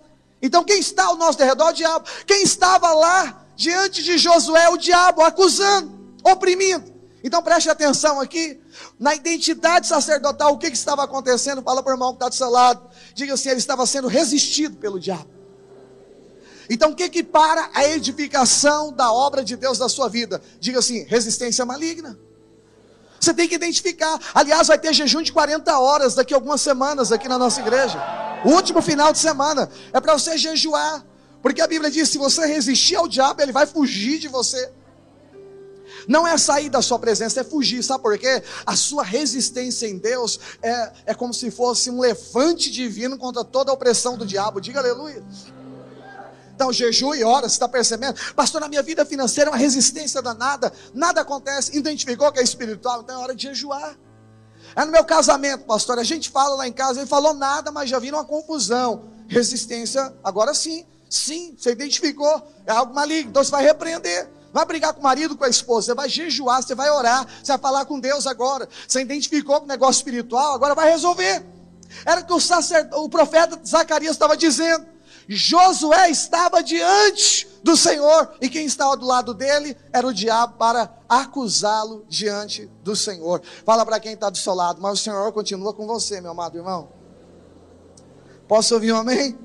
Então, quem está ao nosso derredor? O diabo. Quem estava lá diante de Josué? O diabo, acusando, oprimindo. Então, preste atenção aqui, na identidade sacerdotal, o que, que estava acontecendo? Fala para o irmão que está do seu lado. Diga assim: ele estava sendo resistido pelo diabo. Então, o que que para a edificação da obra de Deus na sua vida? Diga assim: resistência maligna. Você tem que identificar. Aliás, vai ter jejum de 40 horas daqui a algumas semanas aqui na nossa igreja. O último final de semana é para você jejuar. Porque a Bíblia diz: se você resistir ao diabo, ele vai fugir de você. Não é sair da sua presença, é fugir. Sabe por quê? A sua resistência em Deus é, é como se fosse um levante divino contra toda a opressão do diabo. Diga aleluia. Então, jejum e ora, você está percebendo? Pastor, na minha vida financeira é uma resistência danada, nada acontece. Identificou que é espiritual, então é hora de jejuar. É no meu casamento, pastor, a gente fala lá em casa, ele falou nada, mas já viram uma confusão. Resistência, agora sim, sim, você identificou, é algo maligno, então você vai repreender. Vai brigar com o marido, com a esposa, você vai jejuar, você vai orar, você vai falar com Deus agora. Você identificou que o negócio espiritual, agora vai resolver. Era o que o, sacerdote, o profeta Zacarias estava dizendo. Josué estava diante do Senhor e quem estava do lado dele era o diabo para acusá-lo diante do Senhor. Fala para quem está do seu lado, mas o Senhor continua com você, meu amado irmão. Posso ouvir um amém?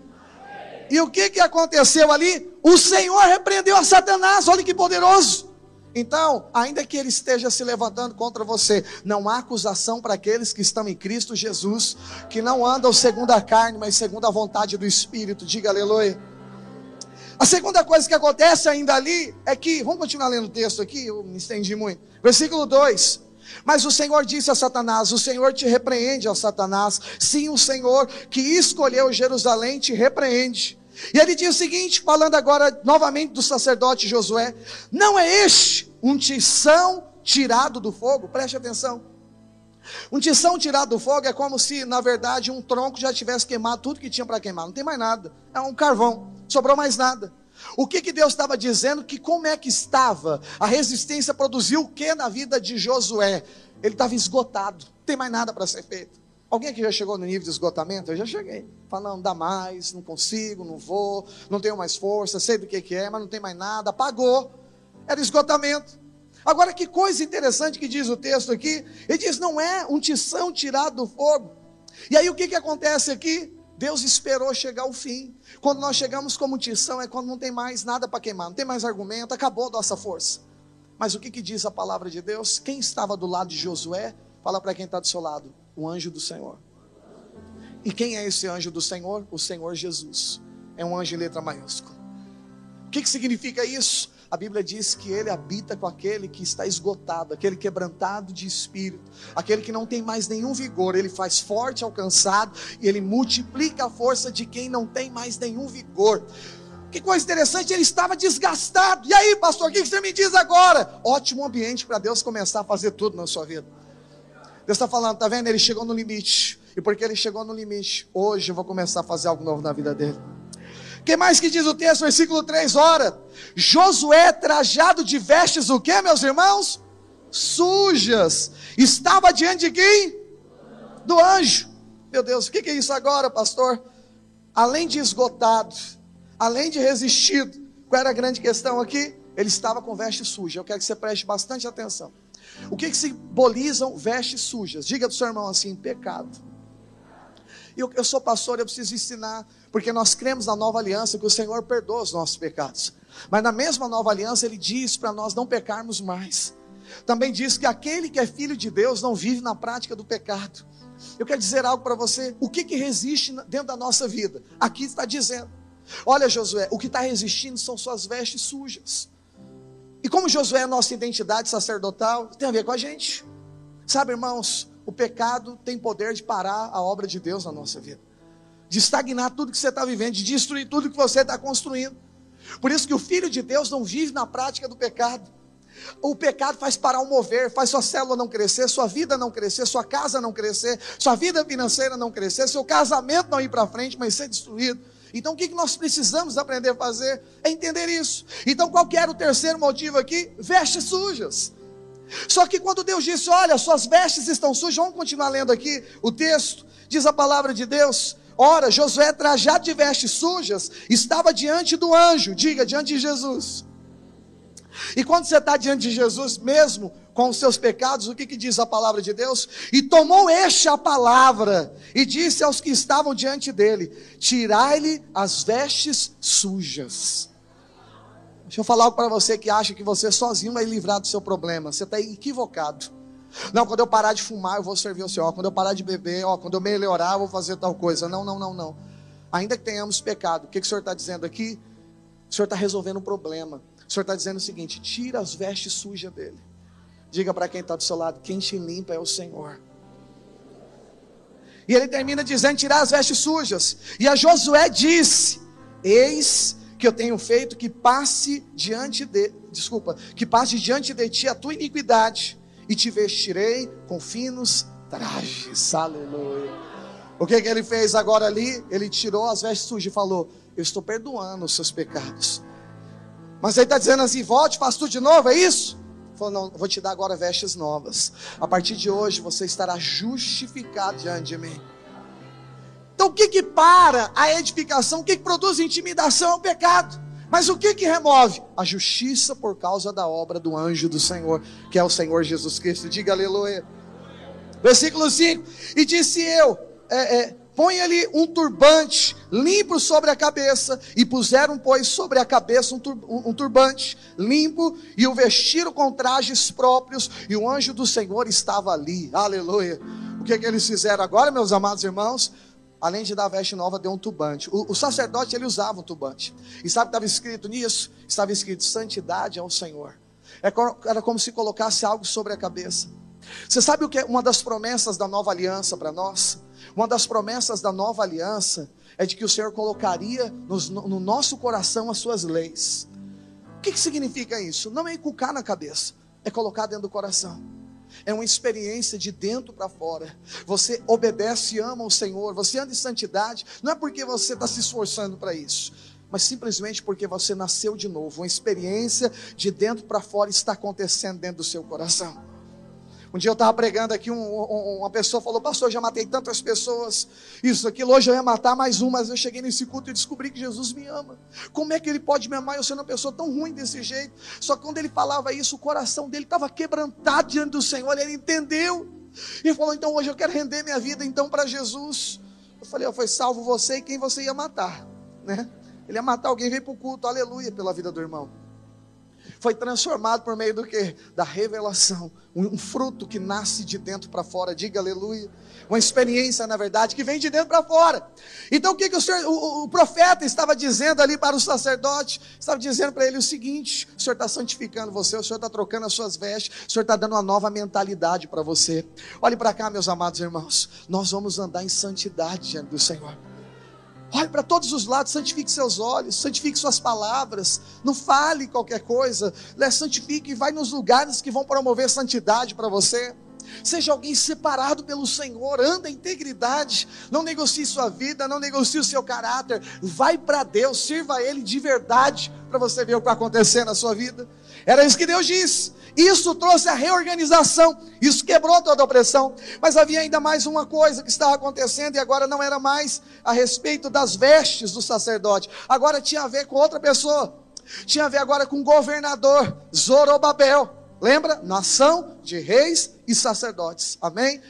E o que, que aconteceu ali? O Senhor repreendeu a Satanás, olha que poderoso. Então, ainda que ele esteja se levantando contra você, não há acusação para aqueles que estão em Cristo Jesus, que não andam segundo a carne, mas segundo a vontade do Espírito. Diga aleluia. A segunda coisa que acontece ainda ali é que, vamos continuar lendo o texto aqui, eu me estendi muito. Versículo 2. Mas o Senhor disse a Satanás: O Senhor te repreende, ó Satanás. Sim, o Senhor que escolheu Jerusalém te repreende. E ele diz o seguinte, falando agora novamente do sacerdote Josué: Não é este um tição tirado do fogo? Preste atenção. Um tição tirado do fogo é como se, na verdade, um tronco já tivesse queimado tudo que tinha para queimar. Não tem mais nada. É um carvão. Sobrou mais nada. O que, que Deus estava dizendo? Que como é que estava? A resistência produziu o que na vida de Josué? Ele estava esgotado. Não tem mais nada para ser feito. Alguém aqui já chegou no nível de esgotamento? Eu já cheguei. Fala, não dá mais, não consigo, não vou, não tenho mais força, sei do que, que é, mas não tem mais nada, apagou. Era esgotamento. Agora, que coisa interessante que diz o texto aqui. Ele diz: não é um tição tirado do fogo. E aí o que, que acontece aqui? Deus esperou chegar o fim. Quando nós chegamos como tição, é quando não tem mais nada para queimar, não tem mais argumento, acabou a nossa força. Mas o que, que diz a palavra de Deus? Quem estava do lado de Josué, fala para quem está do seu lado o anjo do Senhor. E quem é esse anjo do Senhor? O Senhor Jesus. É um anjo em letra maiúscula. O que, que significa isso? A Bíblia diz que ele habita com aquele que está esgotado, aquele quebrantado de espírito, aquele que não tem mais nenhum vigor. Ele faz forte ao cansado e ele multiplica a força de quem não tem mais nenhum vigor. Que coisa interessante, ele estava desgastado. E aí, pastor, o que você me diz agora? Ótimo ambiente para Deus começar a fazer tudo na sua vida. Deus está falando, tá vendo? Ele chegou no limite. E porque ele chegou no limite, hoje eu vou começar a fazer algo novo na vida dele. que mais que diz o texto, versículo 3, ora, Josué trajado de vestes o que, meus irmãos? Sujas. Estava diante de quem? Do anjo. Meu Deus, o que é isso agora, pastor? Além de esgotado, além de resistido, qual era a grande questão aqui? Ele estava com veste suja. Eu quero que você preste bastante atenção. O que, que simbolizam vestes sujas? Diga do seu irmão assim: pecado. Eu, eu sou pastor, eu preciso ensinar, porque nós cremos na nova aliança que o Senhor perdoa os nossos pecados. Mas na mesma nova aliança, Ele diz para nós não pecarmos mais. Também diz que aquele que é filho de Deus não vive na prática do pecado. Eu quero dizer algo para você. O que, que resiste dentro da nossa vida? Aqui está dizendo. Olha, Josué, o que está resistindo são suas vestes sujas. E como Josué é nossa identidade sacerdotal, tem a ver com a gente. Sabe, irmãos, o pecado tem poder de parar a obra de Deus na nossa vida, de estagnar tudo que você está vivendo, de destruir tudo que você está construindo. Por isso que o Filho de Deus não vive na prática do pecado. O pecado faz parar o mover, faz sua célula não crescer, sua vida não crescer, sua casa não crescer, sua vida financeira não crescer, seu casamento não ir para frente, mas ser destruído. Então o que nós precisamos aprender a fazer é entender isso. Então qual era o terceiro motivo aqui? Vestes sujas. Só que quando Deus disse: Olha, suas vestes estão sujas, vamos continuar lendo aqui o texto, diz a palavra de Deus. Ora, Josué, trajado de vestes sujas, estava diante do anjo, diga, diante de Jesus. E quando você está diante de Jesus, mesmo com os seus pecados, o que, que diz a palavra de Deus? E tomou este a palavra, e disse aos que estavam diante dele: Tirai-lhe as vestes sujas. Deixa eu falar algo para você que acha que você sozinho vai livrar do seu problema. Você está equivocado. Não, quando eu parar de fumar, eu vou servir o Senhor. Quando eu parar de beber, ó, quando eu melhorar, eu vou fazer tal coisa. Não, não, não, não. Ainda que tenhamos pecado, o que, que o Senhor está dizendo aqui? O Senhor está resolvendo um problema. O Senhor está dizendo o seguinte: tira as vestes sujas dele. Diga para quem está do seu lado: quem te limpa é o Senhor. E ele termina dizendo: tirar as vestes sujas. E a Josué disse: Eis que eu tenho feito que passe diante de, desculpa, que passe diante de ti a tua iniquidade, e te vestirei com finos trajes. Aleluia. O que, que ele fez agora ali? Ele tirou as vestes sujas e falou: Eu estou perdoando os seus pecados. Mas ele está dizendo assim: volte, faça tudo de novo, é isso? Ele falou: não, vou te dar agora vestes novas. A partir de hoje você estará justificado diante de mim. Então o que que para a edificação? O que que produz intimidação é o pecado. Mas o que que remove? A justiça por causa da obra do anjo do Senhor, que é o Senhor Jesus Cristo. Diga aleluia. Versículo 5: E disse eu, é, é, põe-lhe um turbante limpo sobre a cabeça, e puseram, pois, sobre a cabeça um, tur um, turbante limpo, e o vestiram com trajes próprios, e o anjo do Senhor estava ali, aleluia. O que, que eles fizeram agora, meus amados irmãos? Além de dar veste nova, deu um turbante. O, o sacerdote, ele usava um turbante. E sabe o que estava escrito nisso? Estava escrito, santidade ao Senhor. É era como se colocasse algo sobre a cabeça. Você sabe o que é uma das promessas da nova aliança para nós? Uma das promessas da nova aliança é de que o Senhor colocaria nos, no nosso coração as suas leis. O que, que significa isso? Não é inculcar na cabeça, é colocar dentro do coração. É uma experiência de dentro para fora. Você obedece e ama o Senhor, você anda em santidade, não é porque você está se esforçando para isso, mas simplesmente porque você nasceu de novo. Uma experiência de dentro para fora está acontecendo dentro do seu coração. Um dia eu estava pregando aqui, um, um, uma pessoa falou, pastor, já matei tantas pessoas, isso, aquilo, hoje eu ia matar mais um, mas eu cheguei nesse culto e descobri que Jesus me ama. Como é que ele pode me amar eu sendo uma pessoa tão ruim desse jeito? Só que quando ele falava isso, o coração dele estava quebrantado diante do Senhor, ele entendeu. E falou, então hoje eu quero render minha vida então para Jesus. Eu falei, oh, foi salvo você e quem você ia matar, né? Ele ia matar alguém, veio para o culto, aleluia, pela vida do irmão foi transformado por meio do que? Da revelação. Um, fruto que nasce de dentro para fora. Diga aleluia. Uma experiência, na verdade, que vem de dentro para fora. Então o que, que o, senhor, o, o, profeta estava dizendo ali para o sacerdote? Estava dizendo para ele o seguinte: o senhor está santificando você, o senhor está trocando as suas vestes, o senhor está dando uma nova mentalidade para você. Olhe para cá, meus amados irmãos. Nós vamos andar em santidade diante do Senhor. Olhe para todos os lados, santifique seus olhos, santifique suas palavras, não fale qualquer coisa, né? santifique e vai nos lugares que vão promover santidade para você. Seja alguém separado pelo Senhor, anda em integridade, não negocie sua vida, não negocie o seu caráter, vai para Deus, sirva a Ele de verdade, para você ver o que vai acontecer na sua vida. Era isso que Deus disse. Isso trouxe a reorganização, isso quebrou toda a opressão. Mas havia ainda mais uma coisa que estava acontecendo, e agora não era mais a respeito das vestes do sacerdote, agora tinha a ver com outra pessoa, tinha a ver agora com o governador Zorobabel. Lembra? Nação de reis e sacerdotes. Amém?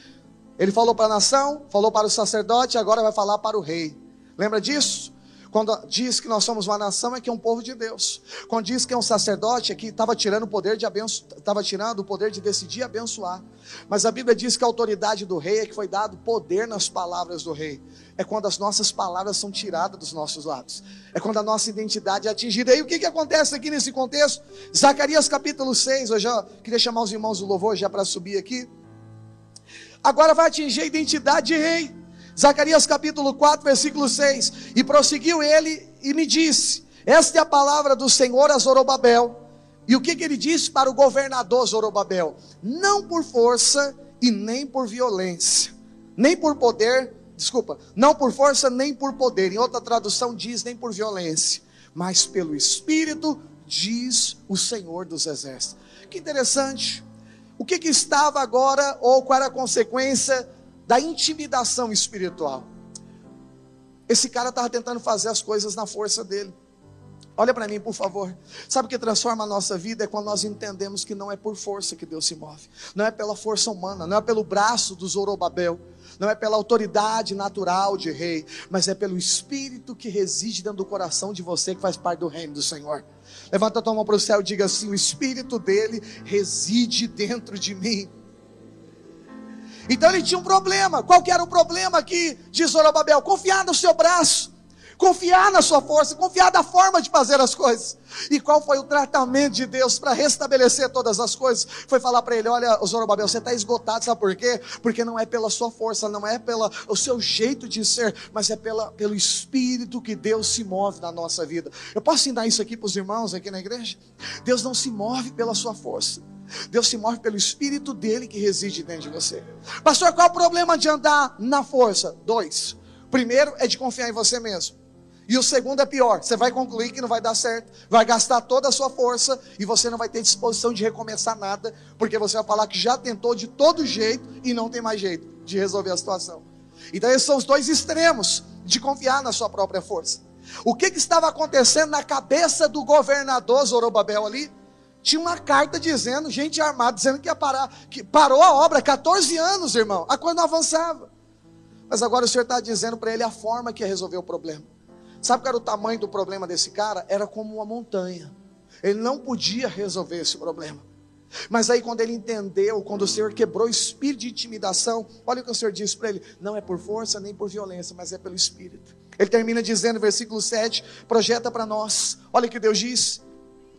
Ele falou para a nação, falou para o sacerdote, agora vai falar para o rei. Lembra disso? Quando diz que nós somos uma nação, é que é um povo de Deus. Quando diz que é um sacerdote, é que estava tirando o poder de abençoar, estava tirando o poder de decidir abençoar. Mas a Bíblia diz que a autoridade do rei é que foi dado poder nas palavras do rei. É quando as nossas palavras são tiradas dos nossos lábios. É quando a nossa identidade é atingida. E o que, que acontece aqui nesse contexto? Zacarias capítulo 6, eu já queria chamar os irmãos do louvor já para subir aqui. Agora vai atingir a identidade de rei. Zacarias capítulo 4, versículo 6. E prosseguiu ele e me disse: Esta é a palavra do Senhor a Zorobabel. E o que, que ele disse para o governador Zorobabel? Não por força e nem por violência, nem por poder, desculpa, não por força nem por poder. Em outra tradução diz nem por violência, mas pelo Espírito, diz o Senhor dos Exércitos. Que interessante. O que, que estava agora, ou qual era a consequência da intimidação espiritual. Esse cara estava tentando fazer as coisas na força dele. Olha para mim, por favor. Sabe o que transforma a nossa vida? É quando nós entendemos que não é por força que Deus se move. Não é pela força humana, não é pelo braço do Zorobabel, não é pela autoridade natural de rei, mas é pelo Espírito que reside dentro do coração de você que faz parte do reino do Senhor. Levanta a tua mão para o céu e diga assim: o Espírito dele reside dentro de mim. Então ele tinha um problema. Qual que era o problema aqui de Zorobabel? Confiar no seu braço, confiar na sua força, confiar na forma de fazer as coisas. E qual foi o tratamento de Deus para restabelecer todas as coisas? Foi falar para ele: Olha, Zorobabel, você está esgotado, sabe por quê? Porque não é pela sua força, não é pelo seu jeito de ser, mas é pela, pelo Espírito que Deus se move na nossa vida. Eu posso ensinar isso aqui para os irmãos aqui na igreja? Deus não se move pela sua força. Deus se move pelo Espírito dele que reside dentro de você. Pastor, qual é o problema de andar na força? Dois. Primeiro é de confiar em você mesmo. E o segundo é pior. Você vai concluir que não vai dar certo, vai gastar toda a sua força e você não vai ter disposição de recomeçar nada, porque você vai falar que já tentou de todo jeito e não tem mais jeito de resolver a situação. Então esses são os dois extremos de confiar na sua própria força. O que, que estava acontecendo na cabeça do governador Zorobabel ali? Tinha uma carta dizendo, gente armada, dizendo que ia parar, que parou a obra, 14 anos, irmão, a coisa não avançava. Mas agora o Senhor está dizendo para ele a forma que ia resolver o problema. Sabe qual era o tamanho do problema desse cara? Era como uma montanha. Ele não podia resolver esse problema. Mas aí, quando ele entendeu, quando o Senhor quebrou o espírito de intimidação, olha o que o Senhor disse para ele: não é por força nem por violência, mas é pelo espírito. Ele termina dizendo, versículo 7, projeta para nós. Olha o que Deus diz: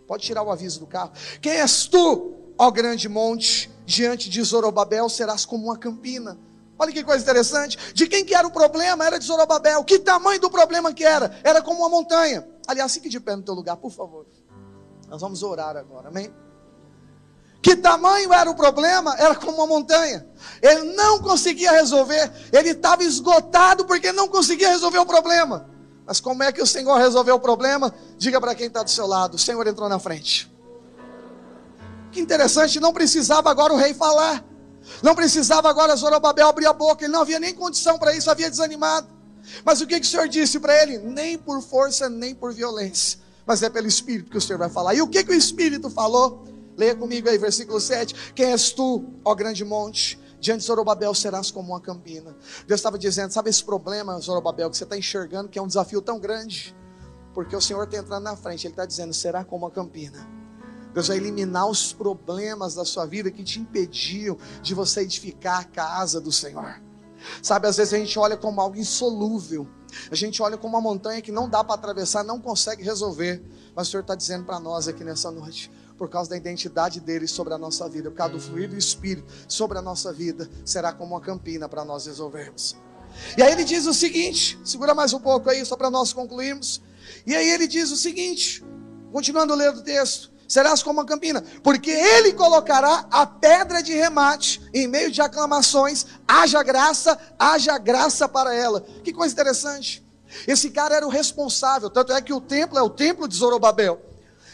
Pode tirar o aviso do carro. Quem és tu, ó grande monte? Diante de Zorobabel serás como uma campina. Olha que coisa interessante. De quem que era o problema? Era de Zorobabel. Que tamanho do problema que era? Era como uma montanha. Aliás, fique de pé no teu lugar, por favor. Nós vamos orar agora, amém? Que tamanho era o problema? Era como uma montanha. Ele não conseguia resolver. Ele estava esgotado porque não conseguia resolver o problema. Mas como é que o Senhor resolveu o problema? Diga para quem está do seu lado: o Senhor entrou na frente. Que interessante, não precisava agora o rei falar. Não precisava agora Zorobabel abrir a boca, ele não havia nem condição para isso, havia desanimado. Mas o que, que o Senhor disse para ele? Nem por força, nem por violência, mas é pelo Espírito que o Senhor vai falar. E o que, que o Espírito falou? Leia comigo aí, versículo 7. Quem és tu, ó grande monte? Diante de Zorobabel serás como uma campina. Deus estava dizendo: sabe esse problema, Zorobabel, que você está enxergando que é um desafio tão grande? Porque o Senhor está entrando na frente, Ele está dizendo: será como uma campina. Deus vai eliminar os problemas da sua vida que te impediam de você edificar a casa do Senhor. Sabe, às vezes a gente olha como algo insolúvel, a gente olha como uma montanha que não dá para atravessar, não consegue resolver. Mas o Senhor está dizendo para nós aqui nessa noite: por causa da identidade dele sobre a nossa vida, por causa do fluir do Espírito sobre a nossa vida, será como uma campina para nós resolvermos. E aí ele diz o seguinte: segura mais um pouco aí, só para nós concluirmos. E aí ele diz o seguinte, continuando lendo o texto: serás como uma campina, porque ele colocará a pedra de remate em meio de aclamações, haja graça, haja graça para ela. Que coisa interessante. Esse cara era o responsável, tanto é que o templo é o templo de Zorobabel.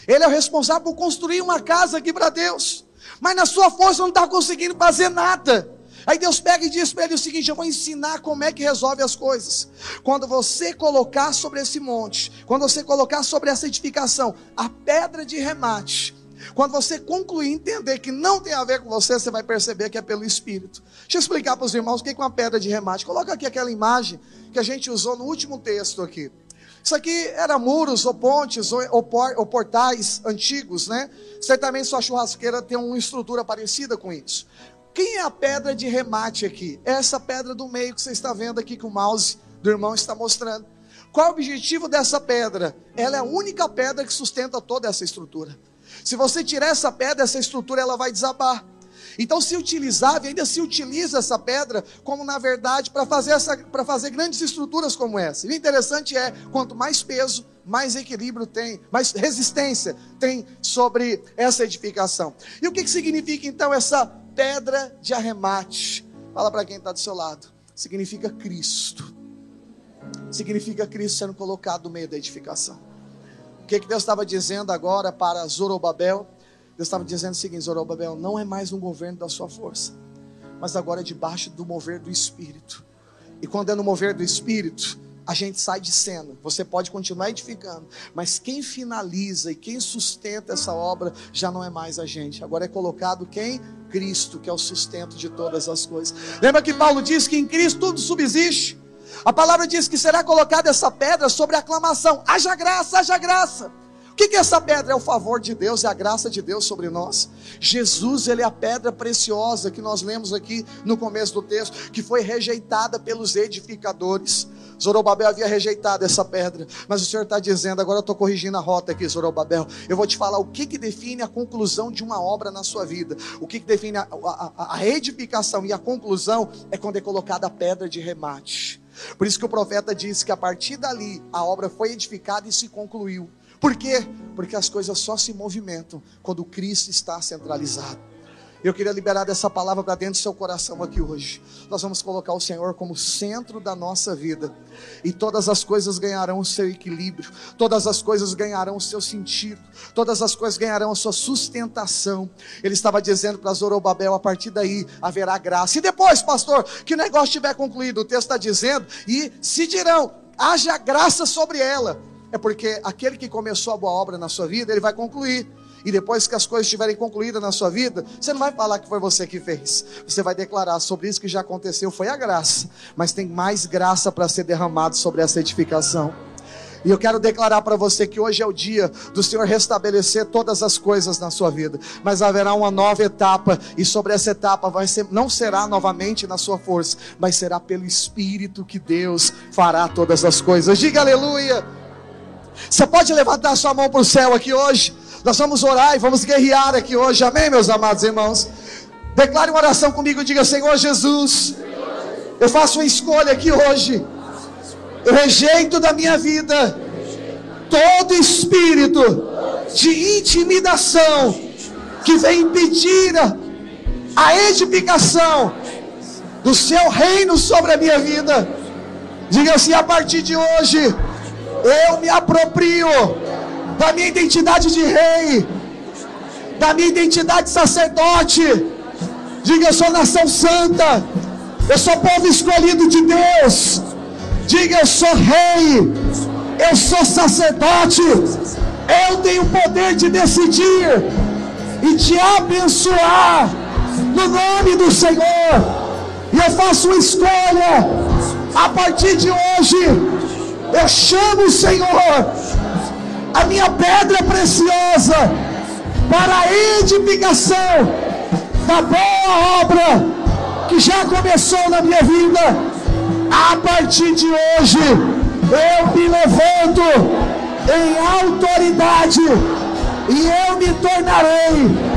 Ele é o responsável por construir uma casa aqui para Deus. Mas na sua força não está conseguindo fazer nada. Aí Deus pega e diz para ele o seguinte: Eu vou ensinar como é que resolve as coisas. Quando você colocar sobre esse monte, quando você colocar sobre essa edificação a pedra de remate, Quando você concluir entender que não tem a ver com você, você vai perceber que é pelo Espírito. Deixa eu explicar para os irmãos o que é uma pedra de remate. Coloca aqui aquela imagem que a gente usou no último texto aqui. Isso aqui era muros ou pontes ou, ou, portais antigos, né? Certamente sua churrasqueira tem uma estrutura parecida com isso. Quem é a pedra de remate aqui? É essa pedra do meio que você está vendo aqui que o mouse do irmão está mostrando. Qual é o objetivo dessa pedra? Ela é a única pedra que sustenta toda essa estrutura. Se você tirar essa pedra, essa estrutura ela vai desabar. Então se utilizava e ainda se utiliza essa pedra como na verdade para fazer essa para fazer grandes estruturas como essa. E o interessante é quanto mais peso, mais equilíbrio tem, mais resistência tem sobre essa edificação. E o que, que significa então essa pedra de arremate? Fala para quem está do seu lado. Significa Cristo. Significa Cristo sendo colocado no meio da edificação. O que, que Deus estava dizendo agora para Zorobabel? Deus estava dizendo o seguinte: Zorobabel, não é mais um governo da sua força, mas agora é debaixo do mover do Espírito. E quando é no mover do Espírito, a gente sai de cena. Você pode continuar edificando, mas quem finaliza e quem sustenta essa obra já não é mais a gente. Agora é colocado quem? Cristo, que é o sustento de todas as coisas. Lembra que Paulo diz que em Cristo tudo subsiste? A palavra diz que será colocada essa pedra sobre aclamação. Haja graça, haja graça. O que, é essa pedra? É o favor de Deus, é a graça de Deus sobre nós. Jesus, ele é a pedra preciosa que nós lemos aqui no começo do texto, que foi rejeitada pelos edificadores. Zorobabel havia rejeitado essa pedra, mas o Senhor está dizendo, agora eu estou corrigindo a rota aqui, Zorobabel. Eu vou te falar o que, que define a conclusão de uma obra na sua vida. O que, que define a, a, a edificação e a conclusão é quando é colocada a pedra de remate. Por isso que o profeta disse que a partir dali a obra foi edificada e se concluiu. Por quê? Porque as coisas só se movimentam quando Cristo está centralizado. Eu queria liberar essa palavra para dentro do seu coração aqui hoje. Nós vamos colocar o Senhor como centro da nossa vida. E todas as coisas ganharão o seu equilíbrio. Todas as coisas ganharão o seu sentido. Todas as coisas ganharão a sua sustentação. Ele estava dizendo para Zorobabel: a partir daí haverá graça. E depois, pastor, que o negócio estiver concluído, o texto está dizendo: e se dirão, haja graça sobre ela é porque aquele que começou a boa obra na sua vida, ele vai concluir. E depois que as coisas estiverem concluídas na sua vida, você não vai falar que foi você que fez. Você vai declarar sobre isso que já aconteceu, foi a graça. Mas tem mais graça para ser derramado sobre essa edificação. E eu quero declarar para você que hoje é o dia do Senhor restabelecer todas as coisas na sua vida. Mas haverá uma nova etapa e sobre essa etapa vai ser, não será novamente na sua força, mas será pelo Espírito que Deus fará todas as coisas. Diga aleluia. Você pode levantar sua mão para o céu aqui hoje? Nós vamos orar e vamos guerrear aqui hoje, amém, meus amados irmãos? Declare uma oração comigo, diga: Senhor Jesus, eu faço uma escolha aqui hoje, eu rejeito da minha vida todo espírito de intimidação que vem impedir a edificação do seu reino sobre a minha vida. Diga assim: a partir de hoje eu me aproprio da minha identidade de rei, da minha identidade de sacerdote. Diga, eu sou nação santa, eu sou povo escolhido de Deus. Diga, eu sou rei, eu sou sacerdote, eu tenho o poder de decidir e te abençoar no nome do Senhor. E eu faço uma escolha a partir de hoje eu chamo o Senhor, a minha pedra preciosa, para a edificação da boa obra que já começou na minha vida. A partir de hoje, eu me levanto em autoridade e eu me tornarei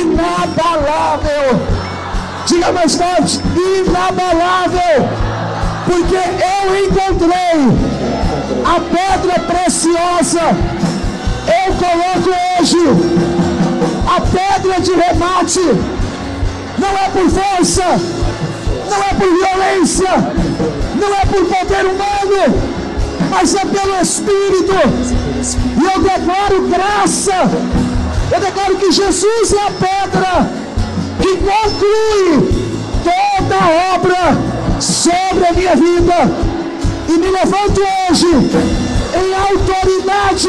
inabalável. Diga mais forte: inabalável porque eu encontrei a pedra preciosa. Eu coloco hoje a pedra de remate. Não é por força, não é por violência, não é por poder humano, mas é pelo Espírito. E eu declaro graça. Eu declaro que Jesus é a pedra que conclui toda a obra sobre a minha vida e me levanto hoje em autoridade